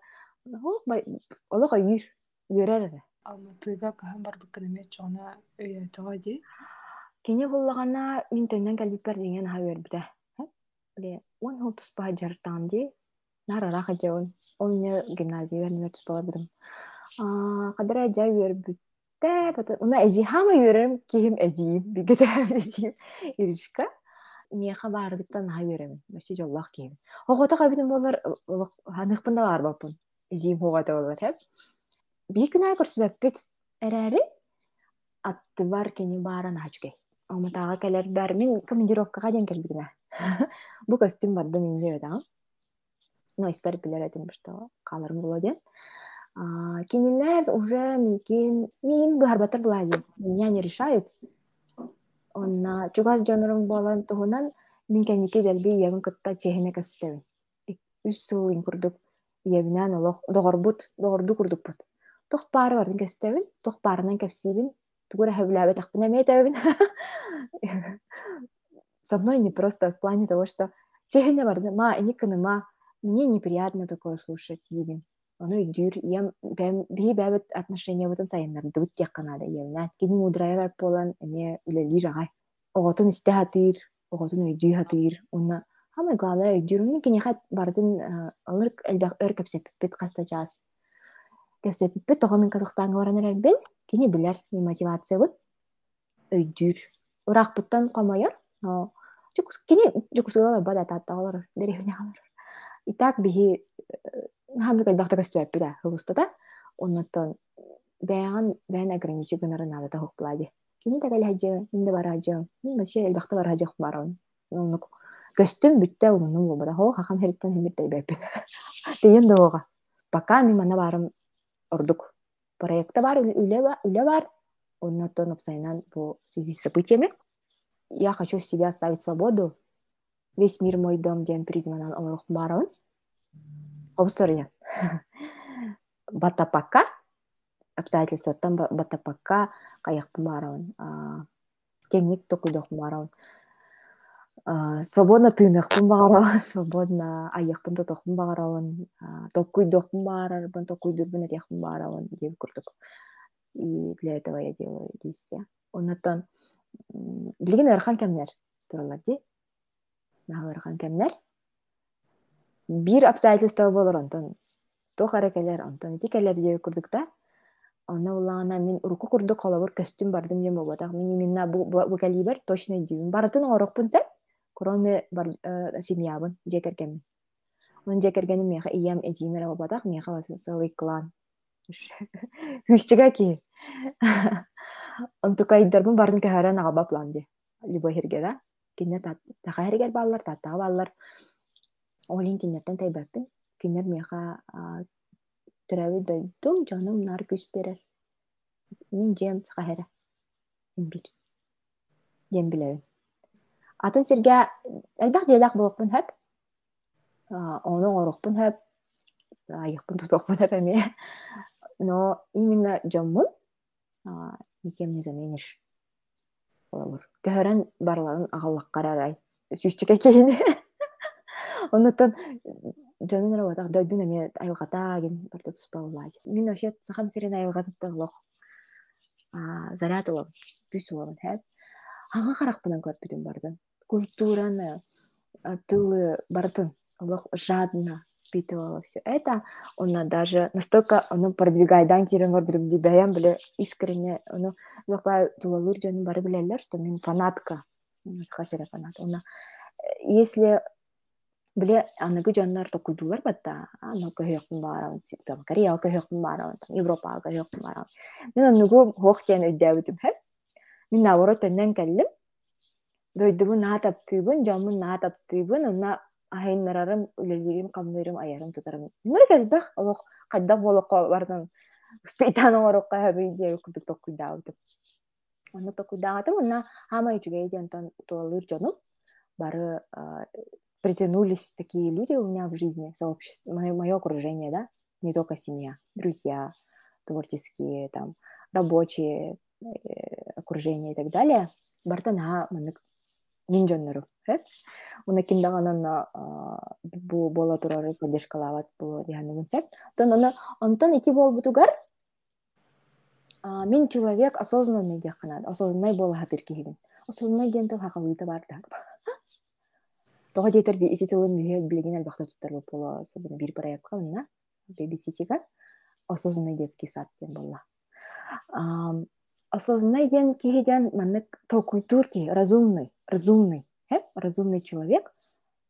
Speaker 2: олох үйүр үйөрөр
Speaker 1: алматыга кахан барбыккын эме чоона өйөтөҕө ди.
Speaker 2: Кини буллагана мин төннөн кэлбиппер деген аха үөрбүтэ биле уон хол туспаха жартаан ди. Нарарах ажабын ол не гимназия вернер туспалабыдым кадара жа үөрбүтэ уна эжи хама үөрем кихим эжиим бигетер эжиим иришка миэха баарбыттан наха үөрем башчы жоллах кихим хогота кабитим болар ханыхпын да баарбаппын эжиим хогота болар хэп бии күнай көрсүбэппит эрээри атты бар кени баара наачугей омутаага келер бар мен командировкага ден келбидиме бу костюм жебетаң ну эспер билеретин что болоден кинилер уже микин мин быхарбатар булайди меня не решают. Онна чугас жонорум болан туһунан мин кеники делби ягын кытта чехине кастебин үс сылын курдук иебинен олох догорбут догорду курдукпут тох баары бардын кастебин тох баарынан кепсибин тугура хэвлябет ахпын эметебин [LAUGHS] со мной не просто в плане того что чехине барды ма эникыныма Мне неприятно такое слушать, Евин. Оно идюр, я би бәбет отношения бутын сайыннар дут тек канада евна. Кини мудрая полан эме үлели рагай. Оготун исте хатыр, оготун өйдүй хатыр. Онна самое главное. Мен кини хат бардын алыр элбак өр кепсеп бит каста час. Кепсеп бит тога мен Казахстанга баранар бен. Кини билер мотивация бут. Өйдүр. Урак буттан камайар. Жукус кини жукусулар бада татталар. Деревня калар. Итак, биһи ханну кайбахта кастуэппида хылыстата, оннотон бэйган бэйн ограничи гынарын алата хукплади. Кини тагал хаджы, инде бар хаджы, мин баши элбахта бар хаджы хукмарон. Оннук көстүм бүтте унун болбада, хо хакам хериттен хемиртэй бэппин. Дейен доога. Пока ми мана барым ордук. Проекта бар, үле бар, оннотон опсайнан по связи с событиями. Я хочу себя оставить свободу, весь мир мой дом диэн признанан олорох баарабын обсорьян батапакка обстоятельствоттан батапакка каяқпын баарабын кеңник токуйдохпун баарабын свободно тыынакпын баарабын [LAUGHS] свободно айыакпын тотохпун баарабын токуйдохпун баарарбын токуйдурбун этиякпын баарабын деп курдук и для этого я делаю действия. Оннотон билигин ырхан кемнер. Туралар ди наһыырхан кэмнэр бир обстоятельство болор онтон туох аракелер онтон ити келер дие курдукта онна улаана мен уруку курдук холобур костюм бардым дем болботак мен именно бу калибер точно дибин бартын орокпун сен кроме семьябын жекергенмин он жекергеним меха иям эжимер болботак меха целый клан. Хүччүгө ки онтукайдарбын бардын кэхаран агаба план ди. Любой хергера кинер тахаэригер бааллар тааттага бааллар олин киннерден тайбаппин кинер меха төрөбү дойдум жаным нар күс берер. Мен жем сахаэра. Бир дем билебин атын сирге айдак желак болокпун хэп ону орокпун хэп айыкпын тутокпун хэп эме но именно жоммун никем не заменишь. Олор көһөрөн барларын агаллаккар арай сүүчүкэ кейини онуттан дьонун робатах дойдун эме айылгатаагин барда туспабылаади мин вообще сахам сирен айылгатыттыглох заряд улам бүс уламын хэп аңа каракпынан көрпүтүн бардын культураны тылы бартын олох жадно впитывала все это она даже настолько оно продвигайдан кирен гордур дибаян биле искренне оно локпа тулалыр жөнүн бары билелер что мен фанатка. Хасера фанат. Она если биле аныгы жоннор токуйдулар батта аны көһөкүн баарам корея көһөкүн баарам европа көһөкүн баарам мен онугу хох тен өйдөбүтүм хеп мен наоборот төннен келдим дойдубун наа таптыыбын жомун наа таптыыбын уна ахайннарарым үлелирим камнырым аярым тутарым ныр келбэх олох кайда болохо бардын спейтаның орокка хабыйдия кудук токуйдаабытым оны токуйдаатым уна хама ичугей диантон туалыр жону бары притянулись такие люди у меня в жизни, сообщество, мое, мое окружение, да, не только семья, друзья, творческие, там, рабочие э, окружение и так далее. Бартана минжоннору. Уна киндаганан бу бола турары поддержкалават бу сеп. Тон аны ити бол бутугар мен человек осознанный деханат, осознанный бола хатыр кихидин. Осознанный дентел хакалыта бар да. Тоҕо диэтер би ити тылын мүһэ билигин албахта туттар боло собуна бир проектка мына бебиситига осознанный детский сад ден болла. Осознанный ден кихиден маннык толкуйтур ки разумный, разумный, э? разумный человек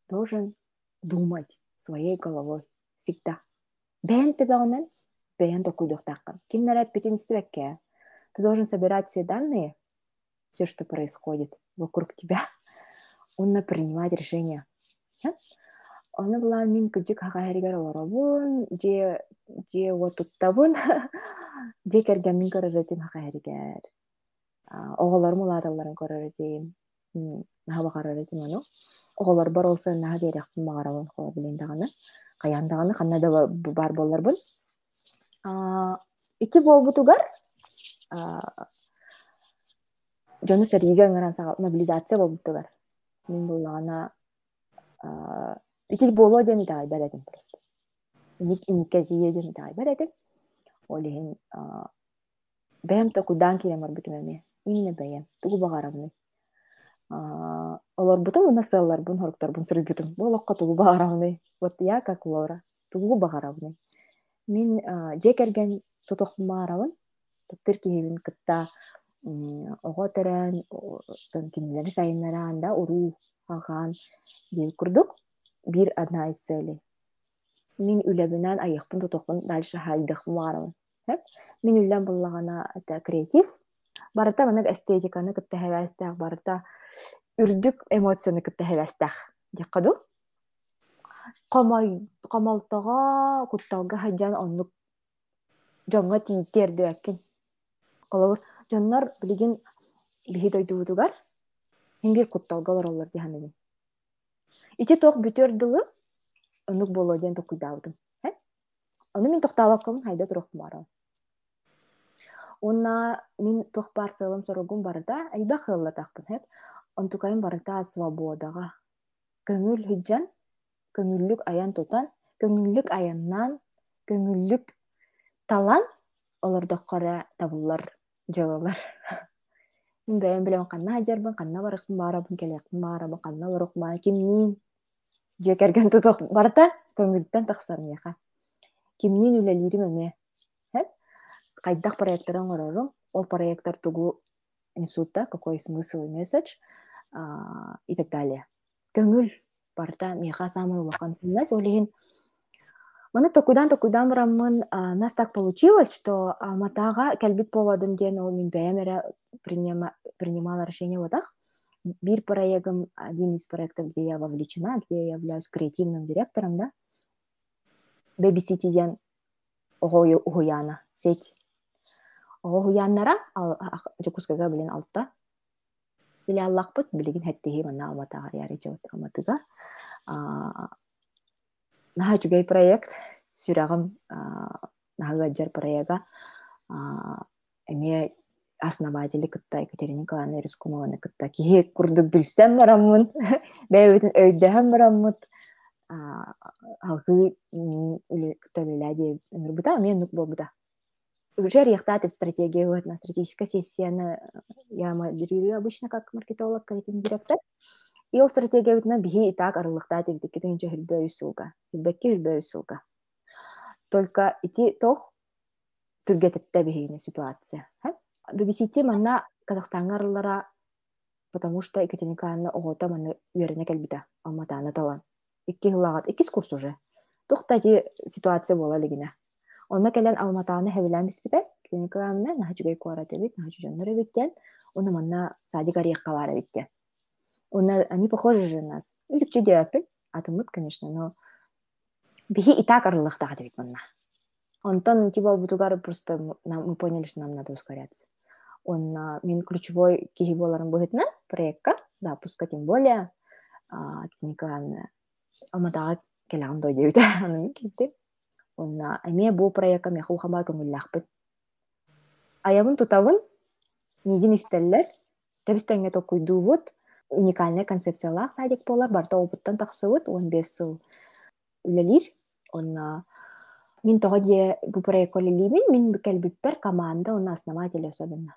Speaker 2: должен думать своей головой всегда. Бен тебеонен, бен токуйдухтаккан. Кимнер петин стебекке. Ты должен собирать все данные, все, что происходит вокруг тебя, онна принимать решения. Оны булан мин кыжык хагайригер оробун, же же отуттабын, же керген мин көрөрөтүм хагайригер. Оголор муладаларын көрөрөтүм. Наха bakарырытым ону. Оголор бар олса наха берекпин багарабын хо билен даганы. Каяндаганы канада бар болларбын. Ити болбутугар жону сериге ыңыран сага мобилизация болбутугар мен буллаҕана ити боло дем итаай бэлэтим просто ник иниккетие дем итаай бэлэтим олиһин бэм токудан кире марбутум эме именно бэйэм тугу багарабны олорбутум уна сылларбун хорукторбун сырыгытым болохко тугу багарабны вот я как лора тугу мен же керген тутохмаарабын топтер киһибин кытта оҕо төрөн кинилери сайыннарaan да уруу агаан диэн курдук бир одна из целей мин үлэбинэн айыхпын тутухпун дальше хайдыхпын баарабын мин үллэн буллагана это креатив барыта манак эстетиканы кытта хэбэстэх барыта үрдүк эмоцияны кытта хэбэстэх диэккаду комолтого кутталга хайжан оннук жоңго тииттердүэккин олобур дьоннор билигин биһи дойдуутугар мин бир кутталгалар оллар диһаныбын ити тох бүтөр дылы онук боло диэн токуйдаабытым ону мин тохтаабаккамын хайда турохпун барам уна мин тох бар сылым соругум барыта айба хыллатакпын хеп онтукайын барыта свободага. Көңүл хыджан көңүллүк аян тутан көңүллүк аяннан көңүллүк талан олордоххора табыллар жылылар бэйэн [LAUGHS] билем канна ажарбын канна барыкпын баарабын келекпин баарабын канна лорукма кимнин жекерген тутук барта көңүлтен тахсармыяха кимнин үлелирим эме кайдах проекттарын орорум ол проекттар тугу институтта какой смысл и месседж и так далее. Көңүл барта миха самый улахан сыннас олихин Маны токудан токудан бараммын нас так получилось, что Матага кәлбит поводын ден ол мин бәймәрә принимала решение вот так. Бир проектом, один из проектов, где я вовлечена, где я являюсь креативным директором, да, Baby City ден Угуяна, сеть. Угуяннара, жокускага билен алтта. Биле бут, билеген хәттеһи мана Алматага яры жабыт Алматыга. Наһа чугай проект сүрагым наһагаджар проекта эме основатели кытта Екатерина Николаевна Рискумованы кытта киһи курдук билсем бараммын бэйбитин өйдөһөн бараммыт алгы төлөләди ыңырбыта мен нук болбута уже рехтатит стратегия на стратегическая сессияны я модерирую обычно как маркетолог кредитный директор и ол стратегия битна бихи итак арылыктаат эбитикке тегинче хүрбөй сылга хүрбекке хүрбөй сылга только ити тох түргететте бихине ситуация бибисити манна казахстанга потому что Екатерина Николаевна маны үйеріне кәлбіті алматаны талан. Икки хылағат, курс уже. Тухтати ситуация бола кәлен алматаны Екатерина Николаевна куара биттен, оны манна садик бара. Они похожи же на нас. Үзікче деяппен, атымыт, конечно, но бихи и так арлыхтаға дебит манна. Онтон, типа, бутугар просто мы поняли, что нам надо ускоряться. Он мен ключевой киһи боларын быһытына проектка запуска тем более киникан алматага келаган дой дебит [LAUGHS] аны мен китти онна эме бу проектка мен хулхама көңүллахпыт аябын тутабын мидин истеллер тебистенге токуйдуубут уникальный концепциялаах садик болар барта опыттан тахсыбыт он бес сыл үлелир онна мин тоҕо дие бу проект колелибин мин келбиппер команда онна основатель особенно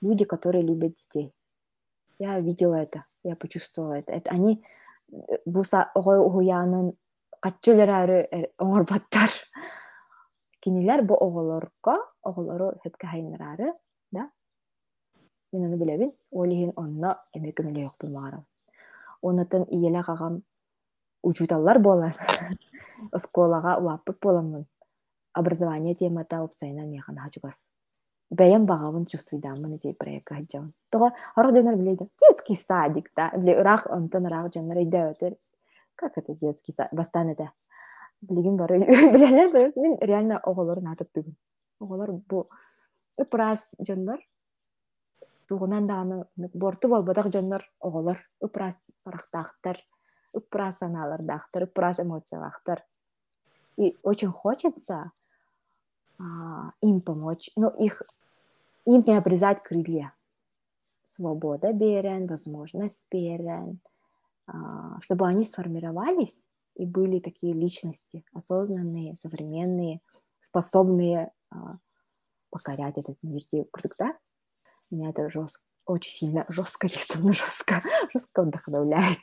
Speaker 2: люди, которые любят детей. Я видела это, я почувствовала это. это они буса уянын каччылар ары оңорбаттар. Кинилер бу оголорго, оголору хөпкө хайнырары? Мен аны билебин, олихин онно эмеке булмагара. Онотон иеле кагам учуталлар болар. [LAUGHS] Осколага уаппыт боламын. Образование темата опсайна механ хачугас бәйәм бағабын чувствуйдамын ити проектка хаджабын. Тоға арық денер білейді. Детский садик, да. Біле, рақ онтан рақ жандар айда өтер. Как это детский садик? Бастан это. Білеген бары, [LAUGHS] білелер бары, мен реально оғыларын атып бүгін. Оғылар бұл ыпырас жандар. Туғынан дағаны борты болбадақ жандар оғылар. Ыпырас парақтақтар, ыпырас аналардақтар, ыпырас эмоциялақтар. И очень хочется им помочь, но их им не обрезать крылья. Свобода берен, возможность берен, чтобы они сформировались и были такие личности, осознанные, современные, способные покорять этот мир. Да? Меня это жестко, очень сильно, жестко, действительно жестко, [LAUGHS] жестко вдохновляет.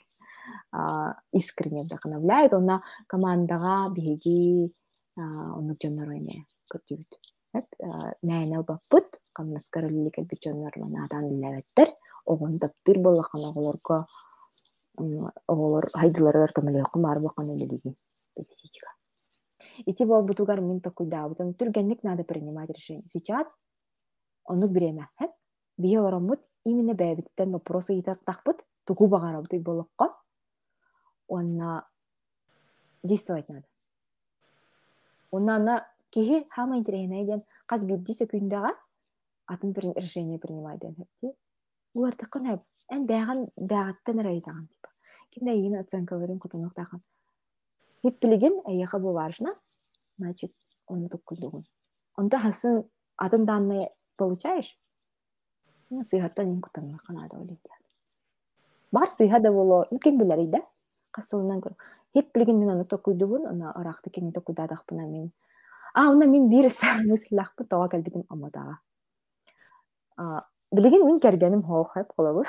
Speaker 2: искренне вдохновляет. Он на командаға биһиги оннук жоннор ойне көтүбүт. Мәйнел баппыт камнаскарылли кэлбичоннор манаатан дилэбэттер оҕондаптыр боллахан оҕолорго оҕолор хайдыларыгар камалыакка маарбакан элелиги бебиситига ити болбутугар мин токуйдаабытым түргенник надо принимать решение сейчас онук биреме хэп бие ороммут именно бэбиттен вопросы итактахпыт тугу багарабыты болохко онна действовать надо онна киһи хама интереснайден каз бирди секундага атын решение принимай ден хепти. Улар тыкын хеп, эн бәган бәгаттан райдаган типа. Кинде йин оценкаларын кутунук таган. Хеппилеген әйяха бу важно, значит, он туккулдугун. Онда хасын атын данные получаешь? Сыйхаттан ин кутунук канада олейді. Бар сыйхада боло, кем билер иде? Касылынан көр. Хеппилеген мен аны токуйдугун, ана арахты кени токуйдадахпына мен. А, уна мен бирис мыслахпы тога калбитим амадага. Билигин мин кергеним хоох хэп холобур.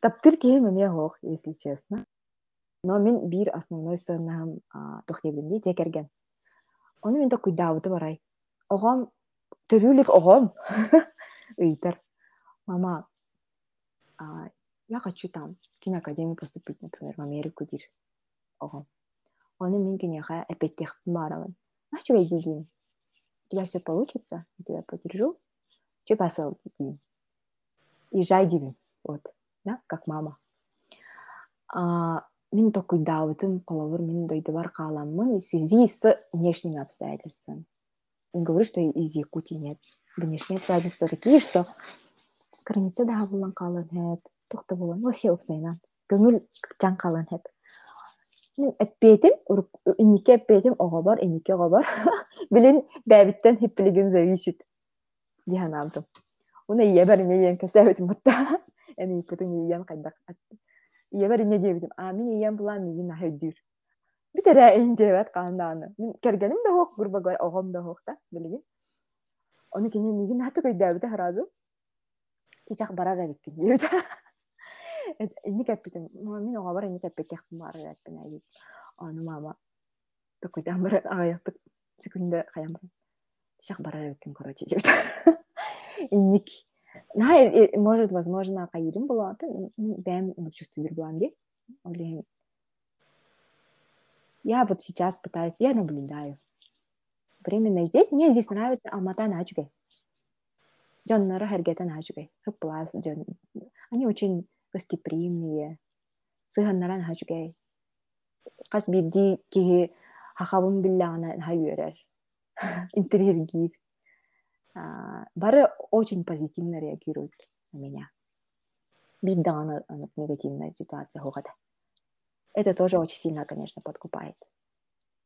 Speaker 2: Таптыр киһи мне хоох, если честно. Но мен бир основной сынам тухнебинди те керген. Оны мен куйдаабыты барай. Огом төрүүлүк огом. Ыйтар. Мама, я хочу там киноакадемию поступить, например, в Америку дир. Огом. Оны мен кинеха эпеттех барамын. А что я У тебя все получится, я тебя поддержу, че посыл езжай деймін вот да как мама. А, мен токуйдаабытым колобур мен дойдубар кааламмын в связи с внешними обстоятельствами. Не говорю что из якутии нет. Внешние обстоятельства такие что граница да булан калын хэп тухта булан вообще оксайнан көңүл жан калын хэп мен эппетим иннике эппетим ого бар иннике ого бар билин бәбиттен хиппилигин зависит диһанаабдым уна иебер ине диэн кэсээбитим мутта эми иккутун [LAUGHS] иен хайдак иебер ине диэбитим а мин иен булан мигин аһа өддүр Битере инжебет каандааны. Мен кергеним да хок, грубо говоря, огом да хок да, билигин. Оны кене мигин хаты көйдәбите харазу. Чичак барар эбиккин диюда. Ини кәппитим, мен оға бар ини кәппитек бар эбиккин айып. Аны мама. Токойдан бар агаяктык секунда каян бар. Чичак барар эбиккин, короче, диюда. Инник. На, может, возможно, кайырым была, бәм чувствую булам ди. Олеген я вот сейчас пытаюсь, я наблюдаю. Временно здесь, мне здесь нравится Алмата Начугай. Джон Нора Хергета Начугай. Хыплас, Джон. Они очень гостеприимные. Сыхан Наран Начугай. Кас бидди ки хахабын биллана хайюрер. [LAUGHS] Интерьер гир. Бары очень позитивно реагируют на меня. Бидда негативная ситуация хогата. Это тоже очень сильно, конечно, подкупает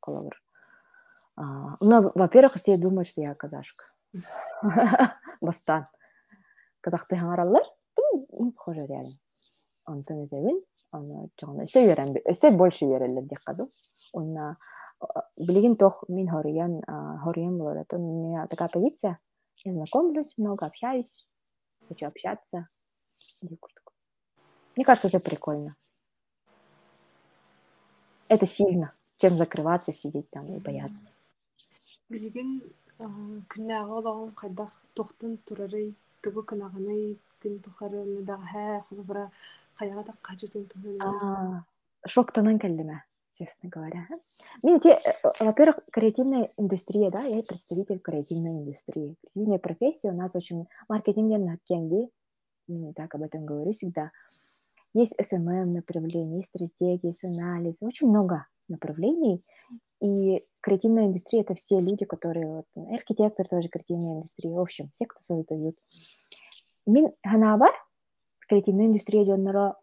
Speaker 2: коловер. А, ну, во-первых, все думают, что я казашка. [LAUGHS] Бастан. Казахты хаңаралар, ну, похоже реально. Антон эдебин, аны жаңа өсө үйрен, өсө больше үйренлер деп каду. Онна билигин тох мин хориян, хориян болады. То у меня такая позиция, я знакомлюсь, много общаюсь, хочу общаться. Мне кажется, это прикольно это сильно, чем закрываться, сидеть там и бояться.
Speaker 1: Билигин күннәгы олаган кайдах тохтын турары тугу кынагыны күн тухары бәгә хулбара каяга да качытын тухары.
Speaker 2: Шоктанан келдиме, честно говоря. Мен те, во-первых, креативная индустрия, да, я представитель креативной индустрии. Креативная профессия у нас очень маркетинген накенди, так об этом говорю всегда. Есть SMM направление, есть стратегия, есть анализ, очень много направлений. И креативная индустрия — это все люди, которые... Вот, архитектор тоже креативная индустрия. В общем, все, кто создают. Мен ханабар креативная индустрия жоннора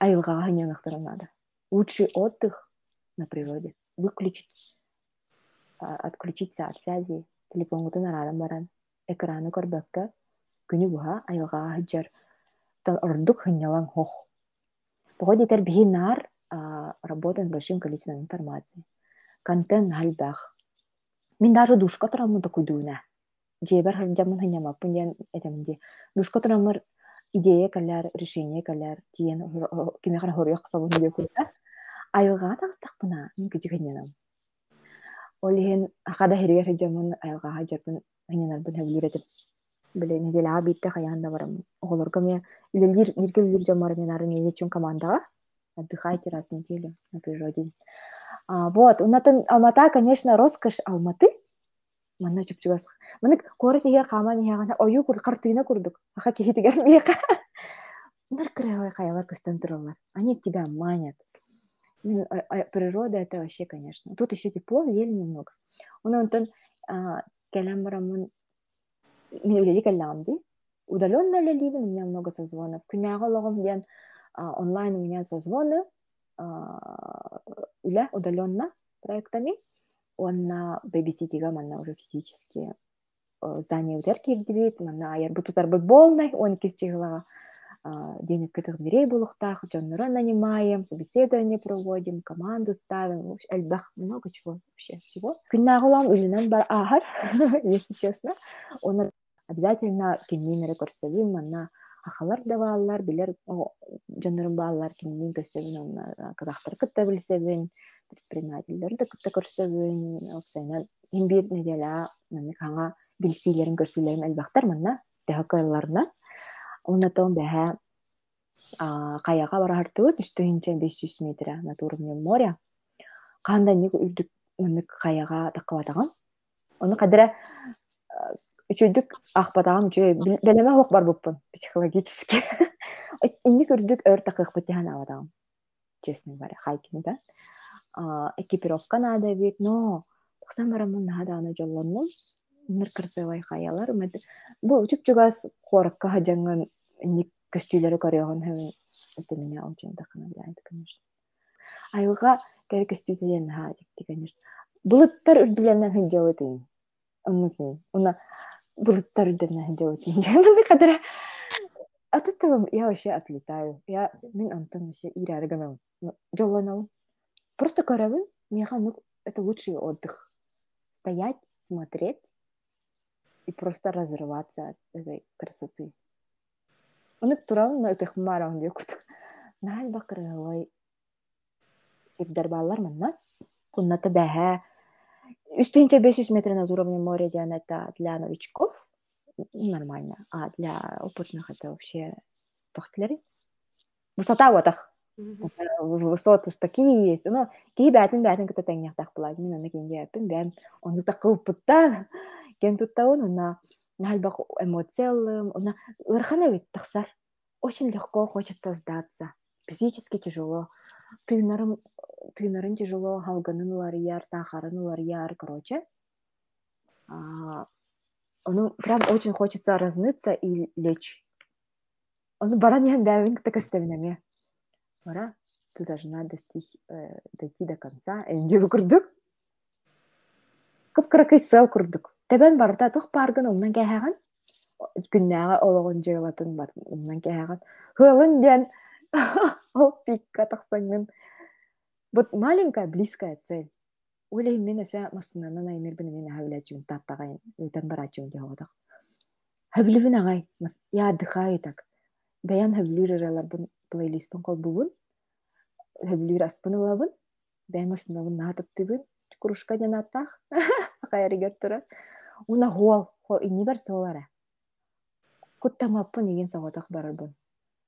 Speaker 2: айылға ханянақтары надо. Лучший отдых на природе. Выключить, отключиться от связи. Телефонғы нарадан баран. Экраны көрбәккә. Күні бұға айылға хаджар ордук хыннялан хох. Того детер бихинар работает с большим количеством информации. Контент хальбах. Мин даже душка турамын да куйдуна. Жебер хальжамын хынямаппын ден этемди. Душка турамыр идея калар, решение калар, тиен кимехан хорыяк сабын деп куйда. Айылга тагыстакпына мин кичи хынянам. Олиһин хада херигер хыжамын айылга хажапын хынянарбын хөбүлүретип биле неделе абитте хаянда барам. Оголорго мен илелир иргелир жамар мен ары не чун командага отдыхайте раз в неделю на природе. Вот, унатын Алмата, конечно, роскошь Алматы. Манна чупчугас. Маны коры тиге каман ягана ою кур картына курдук. Аха кихитигер мека. Нар крылые хаялар көстөн туралар. Они тебя манят. Природа это вообще, конечно. Тут еще тепло, ели немного. Унантан келем барамын мен калламди. Удаленно лили, у меня много созвонов. Күнәгы логом ден онлайн у меня созвоны или удаленно проектами. Он на бэбиситига манна уже физически здание утерки ирдибит, манна аяр бутутар бы болнай, он кистиглага денег к этих дверей булухтах, джоннера нанимаем, собеседование проводим, команду ставим, альбах, много чего вообще всего. Күннагылам үлінен бар ахар, [LAUGHS] если честно. Он обязательно кинминере көрсөбүн, манна ахалар да баалар, билер жоннорун баалар киннин көсөбүн, казактар кытта билсебин, предпринимательдер да кытта көрсөбүн, опсайна имбир неделя, хаңа билсилерин көрсүлерин албактар манна, тэхакайларына Оннатон бәһә каяга барахартыбыт үстүнче 500 метр над уровнем моря. Канда ник үрдүк каяга таккабатаган. Оны кадыра үчүдүк ахпатагам үчү белеме хок бар буппун психологически. Инник үрдүк өр такык бутяна аватагам. Честно говоря, хайкинг да. Экипировка надо бит, но таксан барамын нада аны жоллонмун. Ныр красивый хаялар. Бу үчүк жугас хоракка хажаңын ник көстүйлөрү көрөөгөн хэм это меня очень вдохновляет, конечно. Айылга кери көстүйтелен ха дикти, конечно. Булыттар үрдүлеринен хынжабытын. Оннукин. Уна булыттар үрдүлеринен хынжабытын. Жаманы кадара от этого я вообще отлетаю. Я, мен антон вообще ирарганам. Жолланам. просто көрөбүн меха ну это лучший отдых стоять смотреть и просто разрываться от этой красоты онук турабын этих марам деп курдук [LAUGHS] нааль бакырылой сирдер баллар манна кунната бэхэ үстүнче беш жүз метр над уровнем моря диан это для новичков? Нормально. А для опытных это вообще тохтилери высота вот ах. Высоты такие есть. Но кии бәтин бәтин кыта теңняктак була мен аны кенге әппин бәм оны да кылпытта кен туттауын она нальбак эмоциялым она ырхана бит тахсар. Очень легко хочется сдаться. Физически тяжело. Тыынарым тыынарын тяжело халганын уларыяр сахарын уларыяр короче. Ну прям очень хочется разныться и лечь. Onu баран ян бәвин текестевинеме пора. Ты должна достичь дойти до конца. Энди курдук кыпкыракый сыл курдук. Тебен барда тух паргын оннан кэхаган күннәгә ологон жыйлатын бар оннан кэхаган хылын ден. [LAUGHS] Ол пикка тахсаңын вот маленькая близкая цель Улей мен эсэ массынанан аймер бин мен хавлячун таттагай үтен барачун жавадак. Хавлүбүн агай я отдыхаю так. Бәян хавлүр эралар бун плейлистын кол бубун. Хавлүр аспын лабын. Бәян массынабын натып тибин. Кружка жанаттах. [LAUGHS] Акайригер тура. Уна хуал, инни бар солара. Куттамаппын еген сагатак барар бун.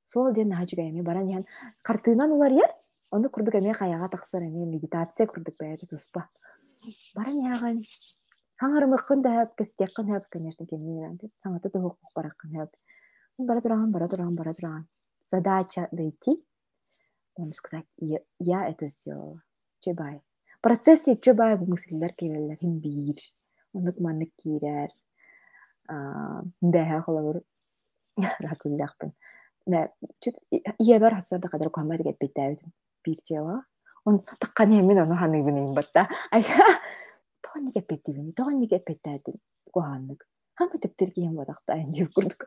Speaker 2: Сол ден хажуга эми баран ян картынан улар яр. Оны курдук эме каяга таксыр эме медитация курдук бәйәте туспа. Баран яган хаңармыккын да хэп кестеккын хэп, конечно, кеннерен. Саңаты да хукук бараккын хэп. Бара тураган, бара бара. Задача дойти, можно сказать, я, это сделала. Чебай. Процессе чебай бу келелер, бир. Кирер. Иебер хасарда кадар. биржэва. Он сатакканы минь оно ханыг би юм бата. Аяа тоонигэ битив юм. Тоонигэ битаад гоо ханыг. Хамт дэвтэргийн юм бодохтой энэ югүрдэг.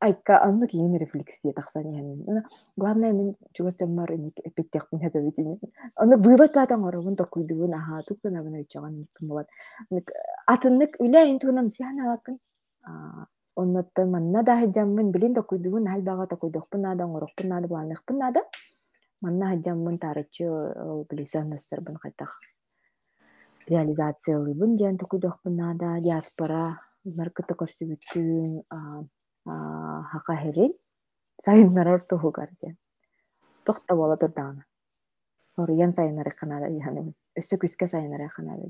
Speaker 2: Айка аннык юм рефлексия тахсаны хань. Главное мен чугас тамар нэг эпитех нэг хэдэг юм. Аннык бүрбат бадан орогон докгүй дүүн аха түгэн агнаа гэж байгаа нэг юм болоод нэг атныг үлээ энэ түгэн сяна акын а онноттой манна дахи жаммын билин докгүй дүүн аль байгаа докгүй дөхпнада орохпнада баанахпнада манна хаджаммын тарычы ол билисаннастарбын кайтах реализациялыйбын диэн токуйдохпун наада диаспора маркыты көрсүбүттүн хака херин сайыннарар туһугар диэн. Тохта бола канада күскө канада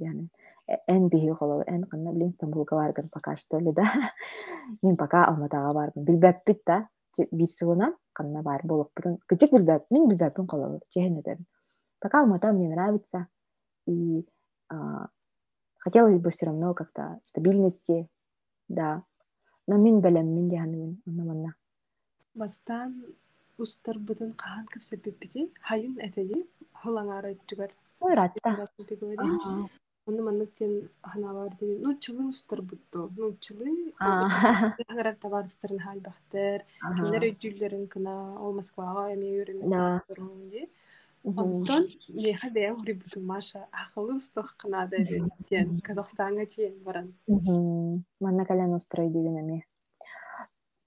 Speaker 2: эн холобу эн стамбулга баргын пока что ли да? [LAUGHS] Мен пока алматага барбын билбеппит да бир сылынан канна бар болохпутун кычык билбеп мен билбеппин колобур чехенеден пока алмата мне нравится и а, хотелось бы все равно как-то стабильности да. Но мен белем мен дианымын анна
Speaker 1: бастан устарбытын кахан кепсеппиппити хайын этеди холаңары түгөр Onu manнык тен ханабар dedi. Ну чылы устар бутто. Ну чылы хагар табарыстырын хал бахтер. Кинер өйдүллерин кына ол Москвага эме үйрөнүп. Оттон меха бе ури буту Маша ахылы устох кына да тен Казахстанга тен баран.
Speaker 2: Манна кален устрой деген эме.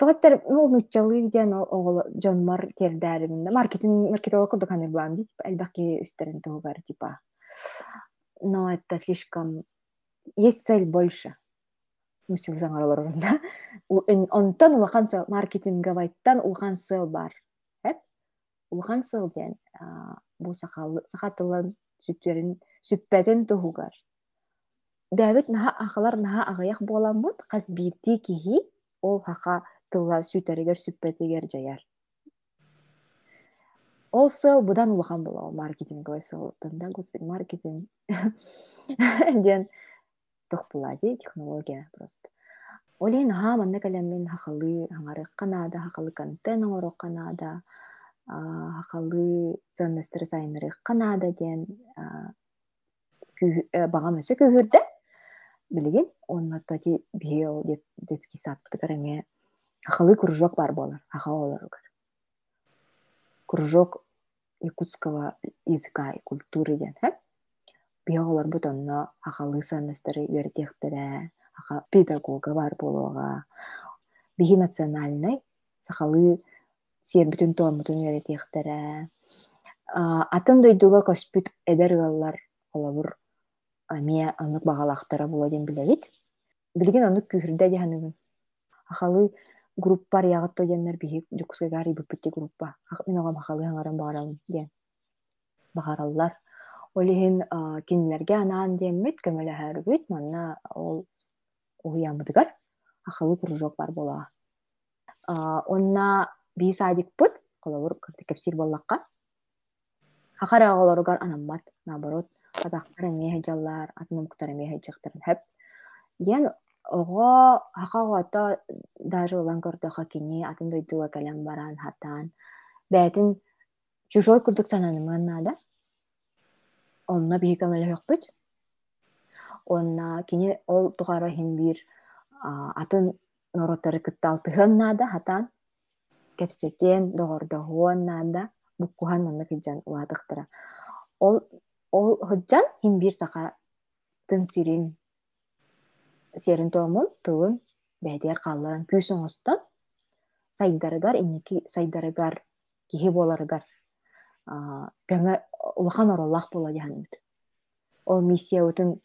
Speaker 2: Тоғаттар, ну, нуччалы ден оғыл жонмар тердәрімінде. Маркетинг, маркетолог курдук ханыр булам ди, әлбәки үстерин тоғар, типа но это слишком... Есть цель больше. Мустил жаңараларында. [LAUGHS] Онтан улахан сыл, маркетинговайттан улахан сыл бар. Әп? Улахан сыл ден, бұл сақатылын сүттерін, сүппәтін тұхугар. Дәвит наха ақылар наха ағаяқ боламыд, қаз бирти кихи, ол хақа тылла сүттерігер сүппәтігер жаяр сыл бұдан улахан бола ол маркетинговый сыл да господи маркетинг. [LAUGHS] Ден тох була ди технология просто. Олейн ха манна калемин хакалы хаңары канада хакалы контент оңоро канада хакалы ценностер сайныры канада ден бағам өсө көһүрдө билигин онна тоти био детский сад кытарыме хакалы кружок бар болар олар кружок якутского языка и культуры ден биоголор бут онно акалы санастары үертехтере аха педагога бар болуга биһи национальный сахалы сиэрбитин туомутун үертехтере атын дойдуга коспүт эдер ылаллар олобур мия онук багалахтара була ден билебит билген онук күхүрдэ диханыгын ахалы группар ягат тояннар биһи жуксугар ибыппытти группа мен огам ахалы хаңаран багаралым диэн багараллар олиһин кинилерге анаан диэммит көмөлөһөрбүт манна ол уһуяммытыгар ахалы кружок бар болаа онна бии садикпыт колобур кепсир боллакка хахара оголоругар анаммат наоборот казактар эмие хыжаллар атнумкутар эмие хыжактарын хэп диэн Ого хахагата даже улан көрдөха кини атын дойдуга кэлэн баран хатан. Бәтин чужой курдук сананымын нада. Онна бии көмөлө хөкпүт. Онна кини ол тугара хин бир атын норотары кытталтыхын нада хатан. Кепсетен догордоһуон нада. Буккухан манна кыджан уатыктыра. Ол ол хыджан хин бир сака тын сирин сиэрин туомун тылын бэдиэр хаалларан күүс оҥостон сайдарыгар инники сайдарыгар киһи буоларыгар көмө улахан ороллах диһанбыт ол миссия утун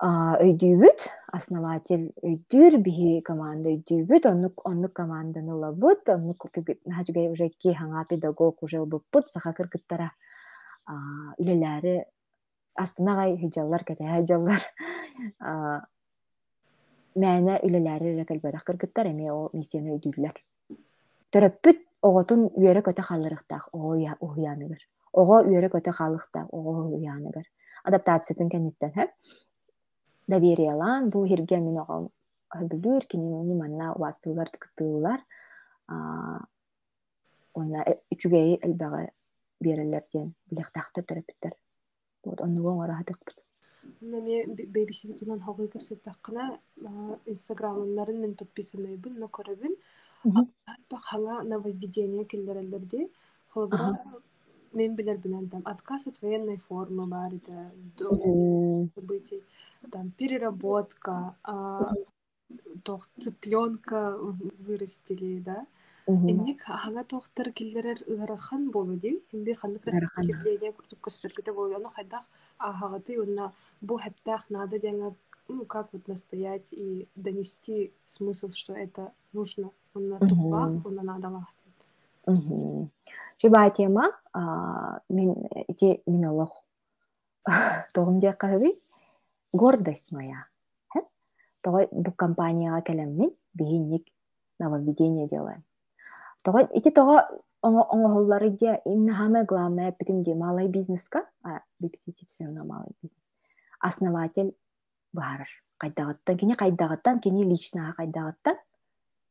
Speaker 2: өйдүүбүт основатель өйдүүр биһи команда өйдүүбүт оннук оннук команданы ылабыт оннук нахажугай уже ки хаңа педагог уже ылбыппыт саха кыргыттара үлелээри астынагай хыжаллар кэтэһэ хыжаллар. [LAUGHS] мээнэ үлэлээри кэлбэрэх кыргыттар эми о миссияны өйдүүллэр төрөппүт оҕотун үөрэ көтө халлырыхтаах ого уһуяаныгар ого үөрэ көтө халыхтаах ого уһуяаныгар адаптациятын кэнниттен хэ довериялаан бу хирге мин ого хөбүлүүр кини манна уастылар кытыылар онна үчүгэй элбэҕэ биэрэллэр диэн билэхтаахтар төрөппүттэр вот оннугуң ораһатыкпыт
Speaker 1: Нами бэйбисити тунан хоғый көрсөттаққына инстаграмнарын мен подписанныйбын, но көрөбүн. Хаңа нововведение келлерелерди. Холбара мен билер билен там отказ от военной формы бар это событий, там переработка, тох цыпленка вырастили, да. Инник хаңа тохтар келлерер ыарахан болу ди. Бир хандык распределение куртук көстөргөтө болу. Аны хайдах ахагаты уна бу хэптах надо деңа ну как вот настоять и донести смысл, что это нужно. Уна тупах, уна надо лахтит.
Speaker 2: Чуба тема, мен ити минолог [LAUGHS] тоғым де қағыби, гордость моя. Тоғай бұл компанияға кәлеммен бейінник нововведение делаем. Тоғай, ити тоға оңоһоллары де именно самое главное битим де малый бизнеска а бипсити все равно малый бизнес. Основатель бар кайдагаттан кини кайдагаттан кини лично кайдагаттан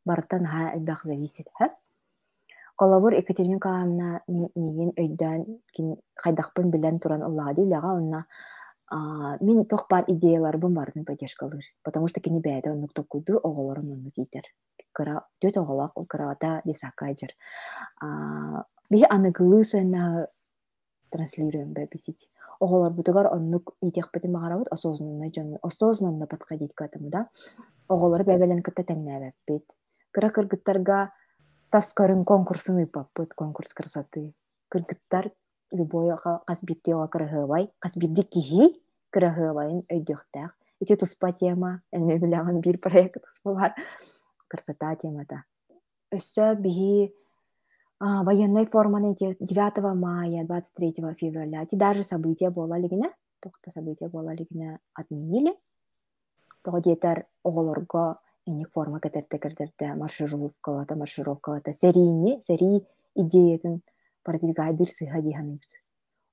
Speaker 2: барытан ха элбах зависит ха? Колобур екатерина каамна миген өйдөн кин кайдакпын билен туран ыллаады үлага онна мен тох бар идеяларбын бардын поддержкалыр потому что кини бээде оннук токуйду оголорун оннук ийтер төт оголак кырата десакайжер биһи аныгылыы сына транслируем бе бисить. Оголор бутугар оннук итехпетин магарабыт осознанно жон осознанно подходить к этому да. Оголор бебелен кытта теңнәбеппит кыра кыргыттарга тас көрүн конкурсын ыпаппыт конкурс красоты кыргыттар любой кас биттиога кырыһыбай кас бидди киһи кырыһыбайын өйдөхтәк ити туспа тема эми биляган бир проект туспа бар. Красота темата. Өссө биһи военной форманы 9 мая 23 февраля. Ти даже события бола лигине тохта события бола лигине отменили. Того диетер оголорго эник форма кетерте кердерде маршировкалата маршировкалата серийни серий идеятын продвигай бир сыха диханыбыт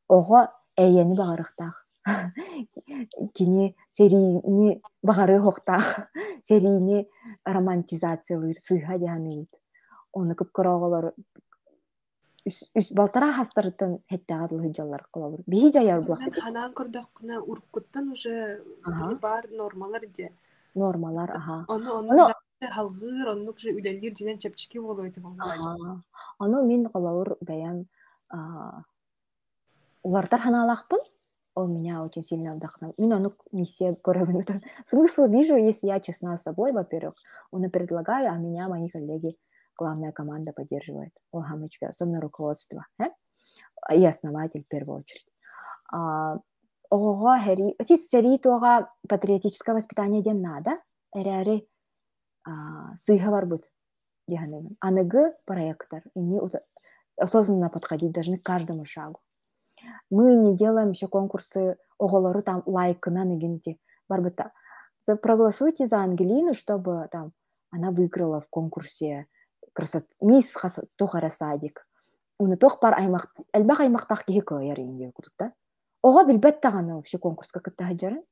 Speaker 2: ого эйени багарыктах [LAUGHS] кини серийни багары хохтах. [LAUGHS] Серийни романтизациялыр сыха диханыбыт оны кып короголор үс балтара хастарытын хеттага дыл хыджаллар кылабыр биһи жаяр булак
Speaker 1: ханаан көрдөккүнэ уркуттан уже бар нормалар де
Speaker 2: нормалар аха
Speaker 1: ону ону халгыр оннук же үлелир жинен чепчики болуйт
Speaker 2: ону мен кылабыр бәям улартар ханаалахпын он меня очень сильно вдохновил. Меня, ну, миссия коробин. [LAUGHS] Смысл вижу, если я честна с собой, во-первых. Он предлагаю, а меня мои коллеги, главная команда поддерживает. О, хамочка, особенно руководство. Э? И основатель в первую очередь. А, ого, хери, эти сери тога патриотическое воспитание ден надо. Эрэри сыйга бар быт. Аныгы проектор. Не осознанно подходить должны к каждому шагу мы не делаем еще конкурсы оголору там лайкына негенти барбыта проголосуйте за Ангелину, чтобы там она выиграла в конкурсе красот мисс тохара садик уны тох бар аймак элбах аймактах киһи кыайар инде кутута ого билбет таганы вообще конкурска кытта хаджарын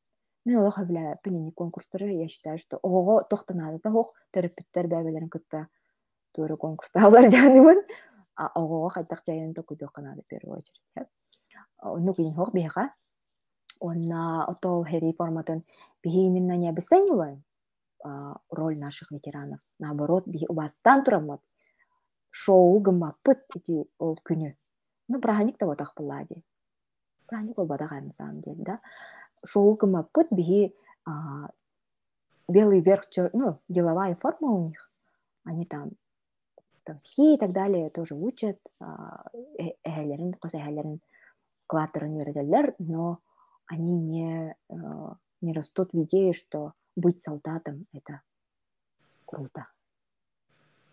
Speaker 2: мен олох биле пенени конкурстары я считаю что ого тохтанады да хох төрөппүттер бәбелерин кытта туры конкурста алар жанымын а ого хайтак жайын токуйдук канады в первую очередь нугин хох биха онна отол хери форматын бихи именно не обесцениваем роль наших ветеранов. Наоборот, бихи убастан турамат. Шоу гымаппыт эти ол күнү. Ну, праздник того так пыллади. Праздник ол бадагай на самом деле, да. Шоу гымаппыт бихи белый верх, ну, деловая форма у них. Они там там стихи и так далее тоже учат, эхелерин, кос эхелерин клаттерын үйретелер, но они не, э, не растут в идее, что быть солдатом – это круто.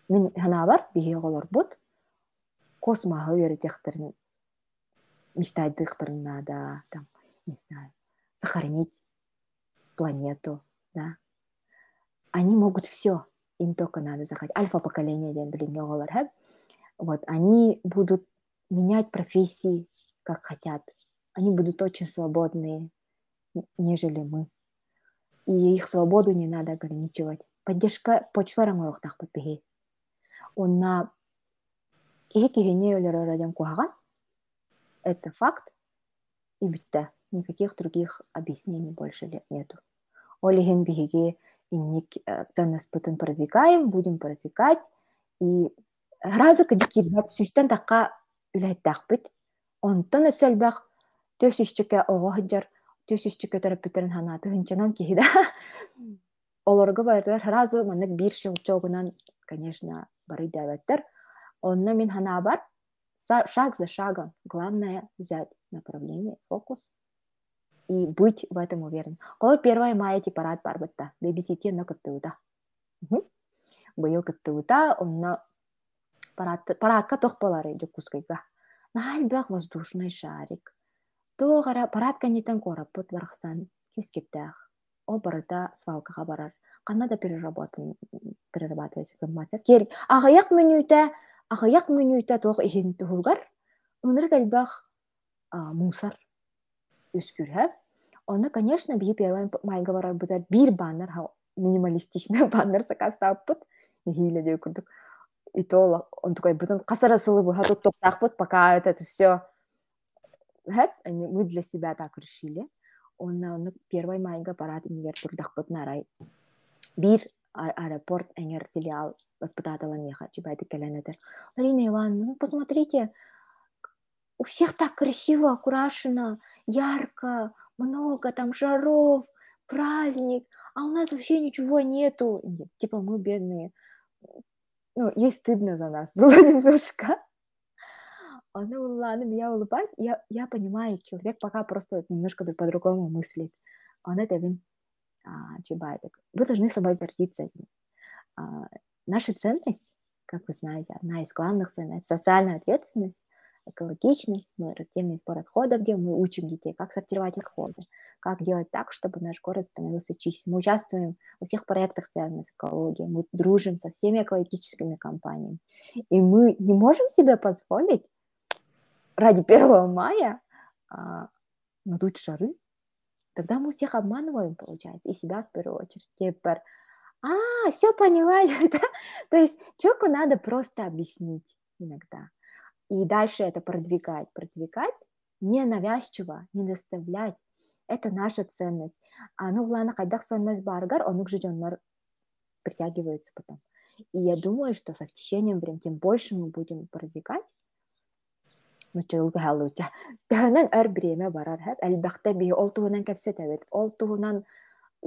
Speaker 2: Мен ханабар бихе голор бут космоға үйретехтерін мечтайдыхтерін надо, там, не знаю, сохранить планету, да. Они могут все, им только надо захотеть. Альфа-поколение, блин, вот, они будут менять профессии, как хотят. Они будут очень свободные, нежели мы. И их свободу не надо ограничивать. Поддержка почвара морохтах подпихи. Он на кихи-кихи радион куаган. Это факт. И битта. Никаких других объяснений больше нету. Олихин бихиги инник э, ценность потом продвигаем, будем продвигать. И разы кадики бат сүйстен такка үләйттақ бит. Онтон өсөлбэх төс исчикке оҕоһыдьар төс исчикке төрөппүтерин ханааты хынчанан киһида [LAUGHS] олорго барытар сразу маннык бир щелчогунан конечно бары дәвәттер онно мин бар шаг за шагом главное взять направление фокус. И быть в этом уверен. Колор 1 мая парад бар бытта. Бебисите но кыттыута. Быйыл кыттыута, онно парадка тох болары жокускайга наальбах воздушный шарик. Тоғара парат кәнетен кораппыт бархсан кескептах. О барыта свалкаға барар. Қана да перерабатывается информация. Кер ағаяқ менюйта, ағаяқ менюйта тоқ ихин тухулгар. Уныр кәлбах мусор үскүрһәп. Оны, конечно, бии первый майга барар бұда бір баннер, минималистичный [LAUGHS] баннер сакастаппыт. Хиле де күрдік и то он такой бутын касара сылыбы хату токтакпыт пока это все хэп мы для себя так решили. Он оны первый майга парад универ турдакпыт нарай. Бир аэропорт эңер филиал воспитателен еха чебайды келенетер Марина Ивановна ну посмотрите у всех так красиво украшено ярко много там жаров праздник а у нас вообще ничего нету типа мы бедные ну, ей стыдно за нас [LAUGHS] было немножко. Она ладно, меня улыбать. Я, я понимаю, человек пока просто немножко по-другому мыслит. Он это а, чебайток. Вы должны собой гордиться. А, наша ценность, как вы знаете, одна из главных ценностей, социальная ответственность, экологичность, мы раздельный сбор отходов, где мы учим детей, как сортировать отходы, как делать так, чтобы наш город становился чище. Мы участвуем во всех проектах, связанных с экологией, мы дружим со всеми экологическими компаниями. И мы не можем себе позволить ради 1 мая а, надуть шары. Тогда мы всех обманываем, получается, и себя в первую очередь. Теперь, а, все поняла? [LAUGHS] То есть человеку надо просто объяснить иногда – и дальше это продвигать. Продвигать не навязчиво, не доставлять. Это наша ценность. А ну, главное, когда ценность баргар, он уже притягивается потом. И я думаю, что со течением времени, тем больше мы будем продвигать, мучылгы халуча төһөнөн [LAUGHS] өр биреме барар хэп әлбәхтә бии ол туһунан кәпсә тәбет ол туһунан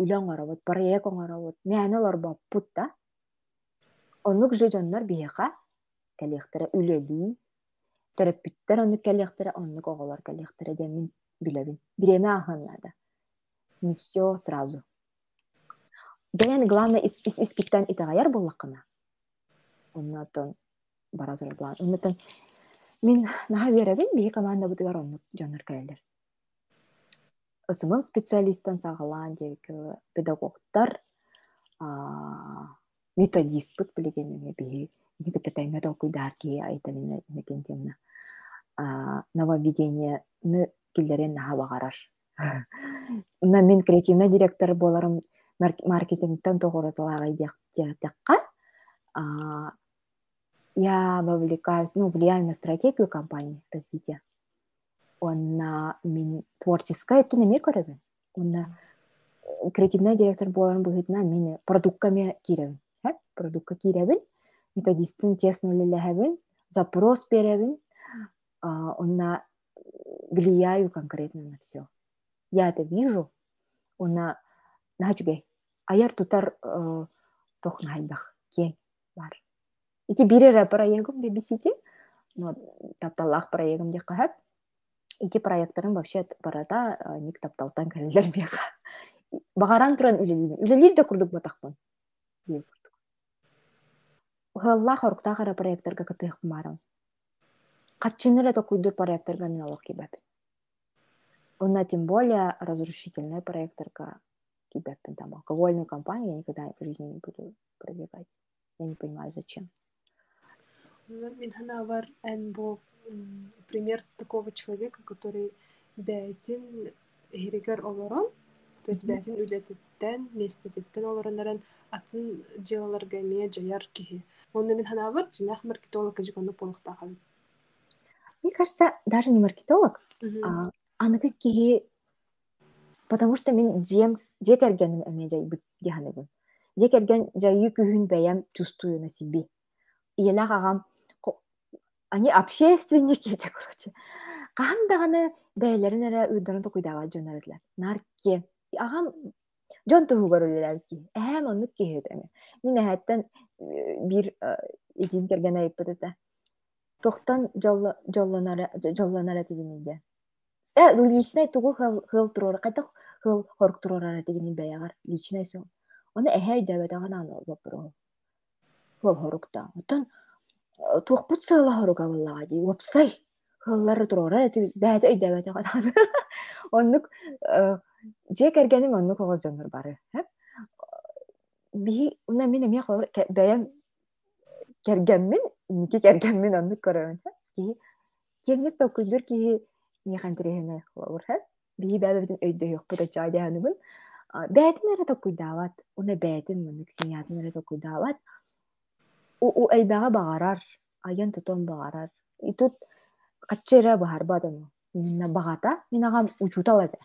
Speaker 2: үләң оробот проект оҥоробот мәне олор баппут да онук же дьоннор биһиха кәлиэхтере үлелии төрөппүттер онук кәлиэхтере оннук оҕолор кәлиэхтере дия мин билебин биреме ахыннада не все сразу Ден главное ис ис испиттен итагаяр боллакына. Оннотон бара зор план. Оннотон Мин наһа үөрәбин бии команда бутыгар оннук дьонор кэлэлэр. Ысымын специалисттан саҕалаан диэбикэ педагогтар методистпыт билигенеме бии никытатайна толкуйдаар кии айтанина некентемна нововведениені киллерен наһа багарар. [LAUGHS] Уна мен креативный директор боларым маркетингтен тоҕороталаага диэхтиэхтекка я вовлекаюсь, ну, влияю на стратегию компании развития. Он на мин творческая это не мекоревен. Он на креативный директор боларын будет на мин продуктками киревен. Продуктка киревен. Методистын тесно лелехевен. Запрос перевен. Он на влияю конкретно на все. Я это вижу. Он на нахачбе. Аяр тутар тохнайбах. Кен бар. Ити бирера проектым бебисити, но тапталах проектым де кахап. Ити проекттарын вообще барата ник тапталтан кәлелер меха. Багаран туран үлелин. Үлелин да курдук батакпын. Хылла хорукта кара проекттарга кытык марам. Катчыныр это куйдур проекттарга мен алок кибәп. Онна тем более разрушительная проекттарга кибәппен там алкогольную компанию я никогда в жизни не буду продвигать. Я не понимаю, зачем.
Speaker 1: Мин ханавар эн бу пример такого человека, который бәтин херигер олорон, то есть бәтин үлетиттен, местетиттен олороннарын атын джилаларга ме жаяр кихи. Онда мин ханавар жинах маркетолог жигону полухта хабит.
Speaker 2: Мне кажется, даже не маркетолог, а аныгы кихи, потому что мен жем жек эргеним эме жайбыт диханыбын. Жек эрген жайы күхүн бәям чувствую на себе. Иелах агам они общественники [LAUGHS] короче. Кандаганы бээлерин эре ыйдарын токуйдаабаа жонорулар нарке. Агам жон туһугар үлелерки эхэм оннук киһиэтэми мин эһэттен бир ижин керген айыппытыта тохтан жоллонара тигиниде э личный тугу хыл турор кайта хыл хорук турорара тигини бэягар личный сон оны эһэ үйдөбөтаган аны олбоппуро хыл хорукта отон туохпут сыыла хоруга баллага ди уопсай хыллары турора эти бээте өйдөбөтө катан оннук же кергеним оннук огоз жоннор бары би уна мен эме бэям кергенмин ники кергенмин оннук көрөмүн ки кеңет токуйдур ки нихантирехене хловур би бэбебитин өйдөйөкпут ачаадианыбын бээтин эре токуйдаабат уна бээтин мынык синиатын эре токуйдаабат у элбэҕэ баҕарар айан тутон баҕарар итут каччера баһарбатыну именно богата мен агам учуталады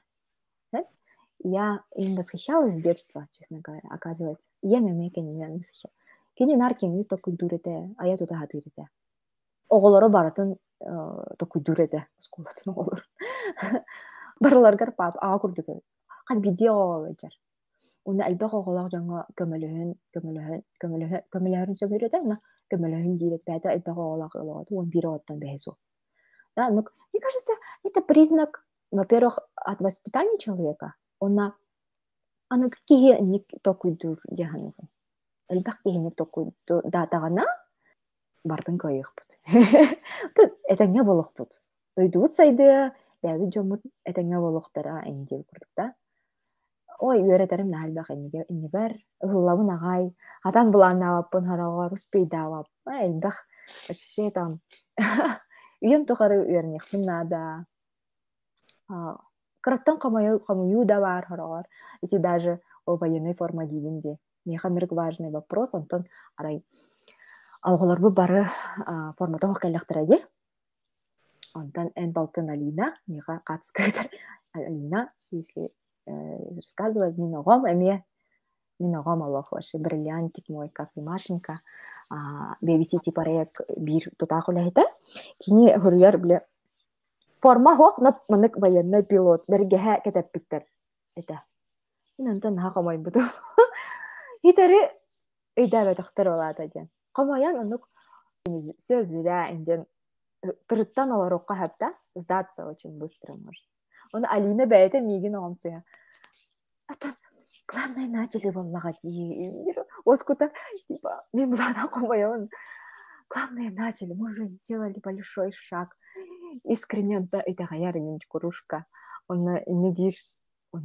Speaker 2: я им восхищалась с детства, честно говоря, оказывается. Я мемекен мен восхищалась. Кини нар кемни токуй дурете, а я тута хатырете. Оголоро баратын токуй дурете, скулатын оголор. [LAUGHS] Барларгар пап, ага курдук. Каз биди оголор уна айбах оголох жаңа көмөлөһүн көмөлөһүн көмөлөһүн көмөлөһүн сөбүрөтө уна көмөлөһүн диирет бәдэ айбах оголох ылоод он бир оттон бэхесу да ну мне кажется это признак во-первых от воспитания человека она аны киһи ник токуйдур диаханугу Элбах киһи ник токуйду датагана бартын кайыхпыт этеңе болохпут дойдуут сайды бәби жомут этеңе болохтара эндиэл курдук да ой үөрэтерим наһалбах инниге иннибэр ыһыллабын аҕай атан булааннаабаппын хорогор успейдаабап элбэх вообще там үйем тухары үөрнехпин наада кыраттан камую да бар хорогор эти даже о военной форма диибинде механырык важный вопрос онтон арай. Алголорбу бары формата эди онтон эн балтын алина мега катыскайтар алина если рассказывать мин огом эме мин огом алох ваше бриллиантик мой как и машинка бебисити проект бир тутахулайта кини хурьяр биле форма хох но мынык военный пилот бергеһэ кетеппиттер эте инантан ха комой буту [LAUGHS] хитери өйдәбе тохтар олата ден комаян онук зря инден тырыттан олорокка хапта сдаться очень быстро может он алина бәйте мигин оңсыя главное начали боллага ди оскута типа мен булана комоян главное начали мы уже сделали большой шаг искренне да это гаярин курушка он не дишь он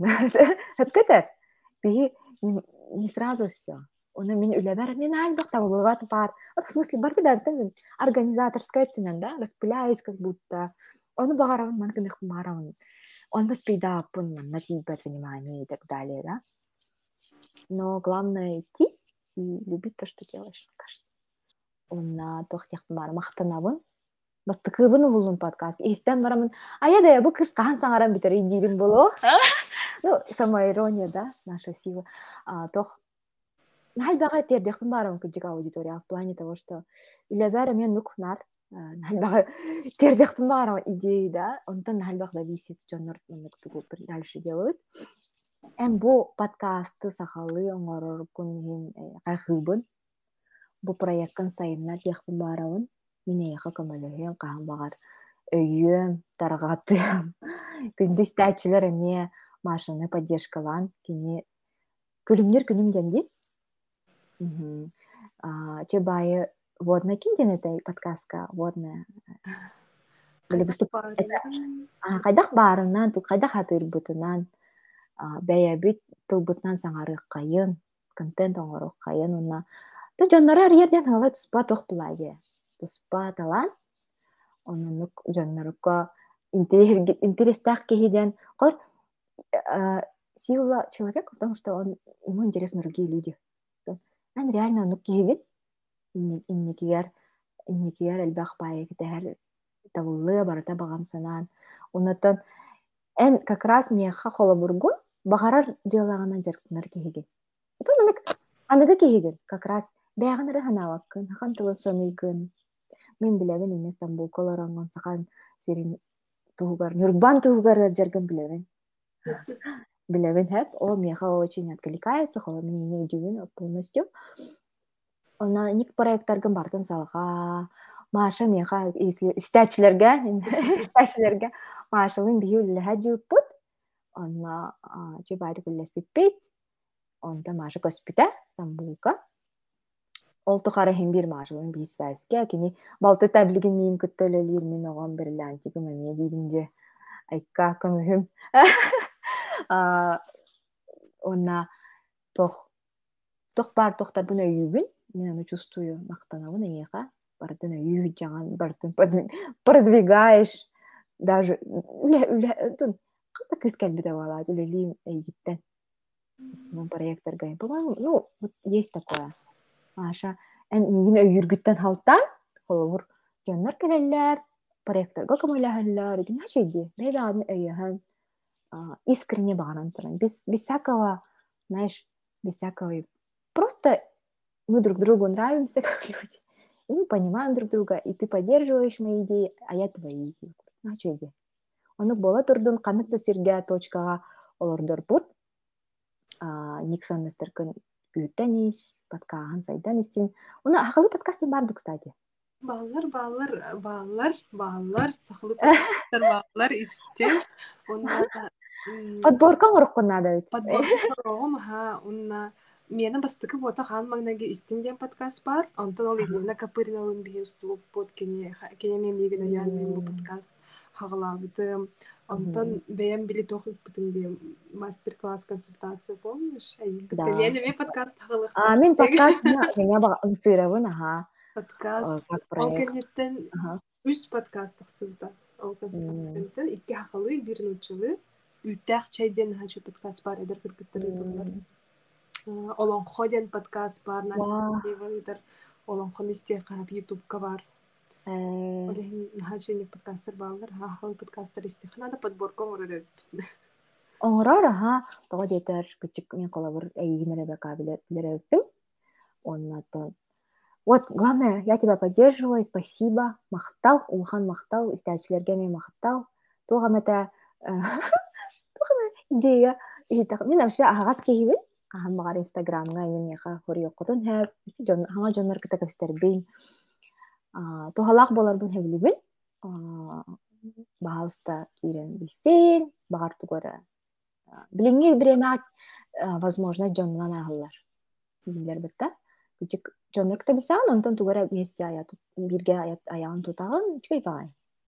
Speaker 2: это не сразу все оны мен үләбәр мен альбах там бывает бар в смысле бар да организаторская цена да распыляюсь как будто. Он багаравын манкын их маравын он воспитапын на тебя внимание и так далее да. Но главное идти и любить то что делаешь мне кажется. Он на тохтях бар мактанабын бастыкыбын улун подкаст. Истен барамын аяда бу кыз каан саңаран битер идирим боло [LAUGHS] ну самоирония да наша сила тох нальбага тердехтин баарым кыжык аудитория в плане того что илебер мен нукнар [LAUGHS] нальбага тердехтин баарым идеи да онтон нальбак зависит жонор дальше делают эм бу подкастты сахалы оңороркун мен кайхыбын бу проекттин сайына тиехпин баарабын мен эяха көмөлөһүн каан багар өйүөм таргатыам [LAUGHS] күндүз тәчилер эме машины поддержкалан кини күлүмнөр күнүм дендит Чебайы водная кинден этой подкастка водная. [LAUGHS] Кайдах баарынан кайдах атырбытынан бәйәбит тылбытынан саңары кайын контент оңоро кайын уна ту жоннора арьерден ала туспа тох булаге туспа талан онунук жоннорукка интерестах кехиден кор сила человека в том что он ему интересны другие люди. Ан реально ну киһигит инникигер инникигер элбэх баайы китэһэр табыллы барата багам санаан онотон эн как раз миэхха холобургун багарар дьыалагана жарктынар киһигин отон анык аныгы киһигин как раз бэягынары ханаабаккын хахан тылын саныйгын мен билебин эме стамбулколор оҥон сахан сирин туһугар нюрбан туһугар жаргын билебин Белевин хэп, ол меха очень откликается, холо мен не удивлен полностью. Она ник проекттаргын бартын салга, Маша меха если стачилерге, стачилерге Машалын биюлле хаджуппут. Онна чебайды күллеспит. Онда Маша коспита, Стамбулка. Ол тухара хем бир Машалын бис вәске, кини балты таблигин мин күттөлөлөр мен. Айка онна тох тох бар тохтар буна үйүгүн мен аны чувствую мактанабын эйеха бардын үйү жаган бардын продвигаешь даже кыста кыз келбите балат үлелиим эйгиттен проекттарга по-моему ну вот есть такое. Аша эн мигин өйүргүттен халтан холовур жоннор келеллер проекттарга көмөлөһөллөр начейди бебагын өйөһөн. Искренне бағанан тұрам без, без всякого знаешь без всякого просто мы друг другу нравимся [LAUGHS] как люди и мы понимаем друг друга и ты поддерживаешь мои идеи а я твои идеи. А что иде оны бола турдун каныкты сирге точкага олордор бут никсон нестеркин күүттенис подкаган сайдан истин уну акылы подкастин барды кстати.
Speaker 1: Баллар, баллар, баллар, баллар, сахлы [LAUGHS] баллар истен. Онда
Speaker 2: подборка оруккунада бит
Speaker 1: подборка ха унна мені бастыкы бота хан магнаги истинден подкаст бар онтон ол Елена Капыриналын бихи устулуп бот кене кене мен мигин ян мен бу подкаст хагалабытым онтон бэм били тохук бутынге мастер класс консультация помнишь? Да. Мен ме подкаст хагалык
Speaker 2: а мен [LAUGHS] подкаст меня бага ыңсыравын аха
Speaker 1: подкаст. Ол кенеттен үс подкаст тахсылда ол консультация икки хагалы бир нучылы үтәк чайден хачу подкаст бар эдер кыргыттырыдылар олонхо ден подкаст бар насыдер олонхон исте кап ютубка бар олехин хачу не подкастер балдар хахал подкастер исте ханада подборка оңорор
Speaker 2: оңорор аха того детер кычык мен колобур эйгинеребе кабилеребиптим оннатон вот главное я тебя поддерживаю спасибо мактал улхан мактал истәчилерге мен мактал туохам это идея мен вообще агас киһибин аһаммагар инстаграмга иннеха хориоккотун хэп жон хаңа жоннор кыта кэстербин тухалаах боларбын хэвлибин баалыста киирен билсин багар тугора билиңи биремаак возможно жоннан аһыллар дилер бытта күчүк жоннор билсаан онтон тугора вместе аят бирге аят аяғын тутагын чугай багай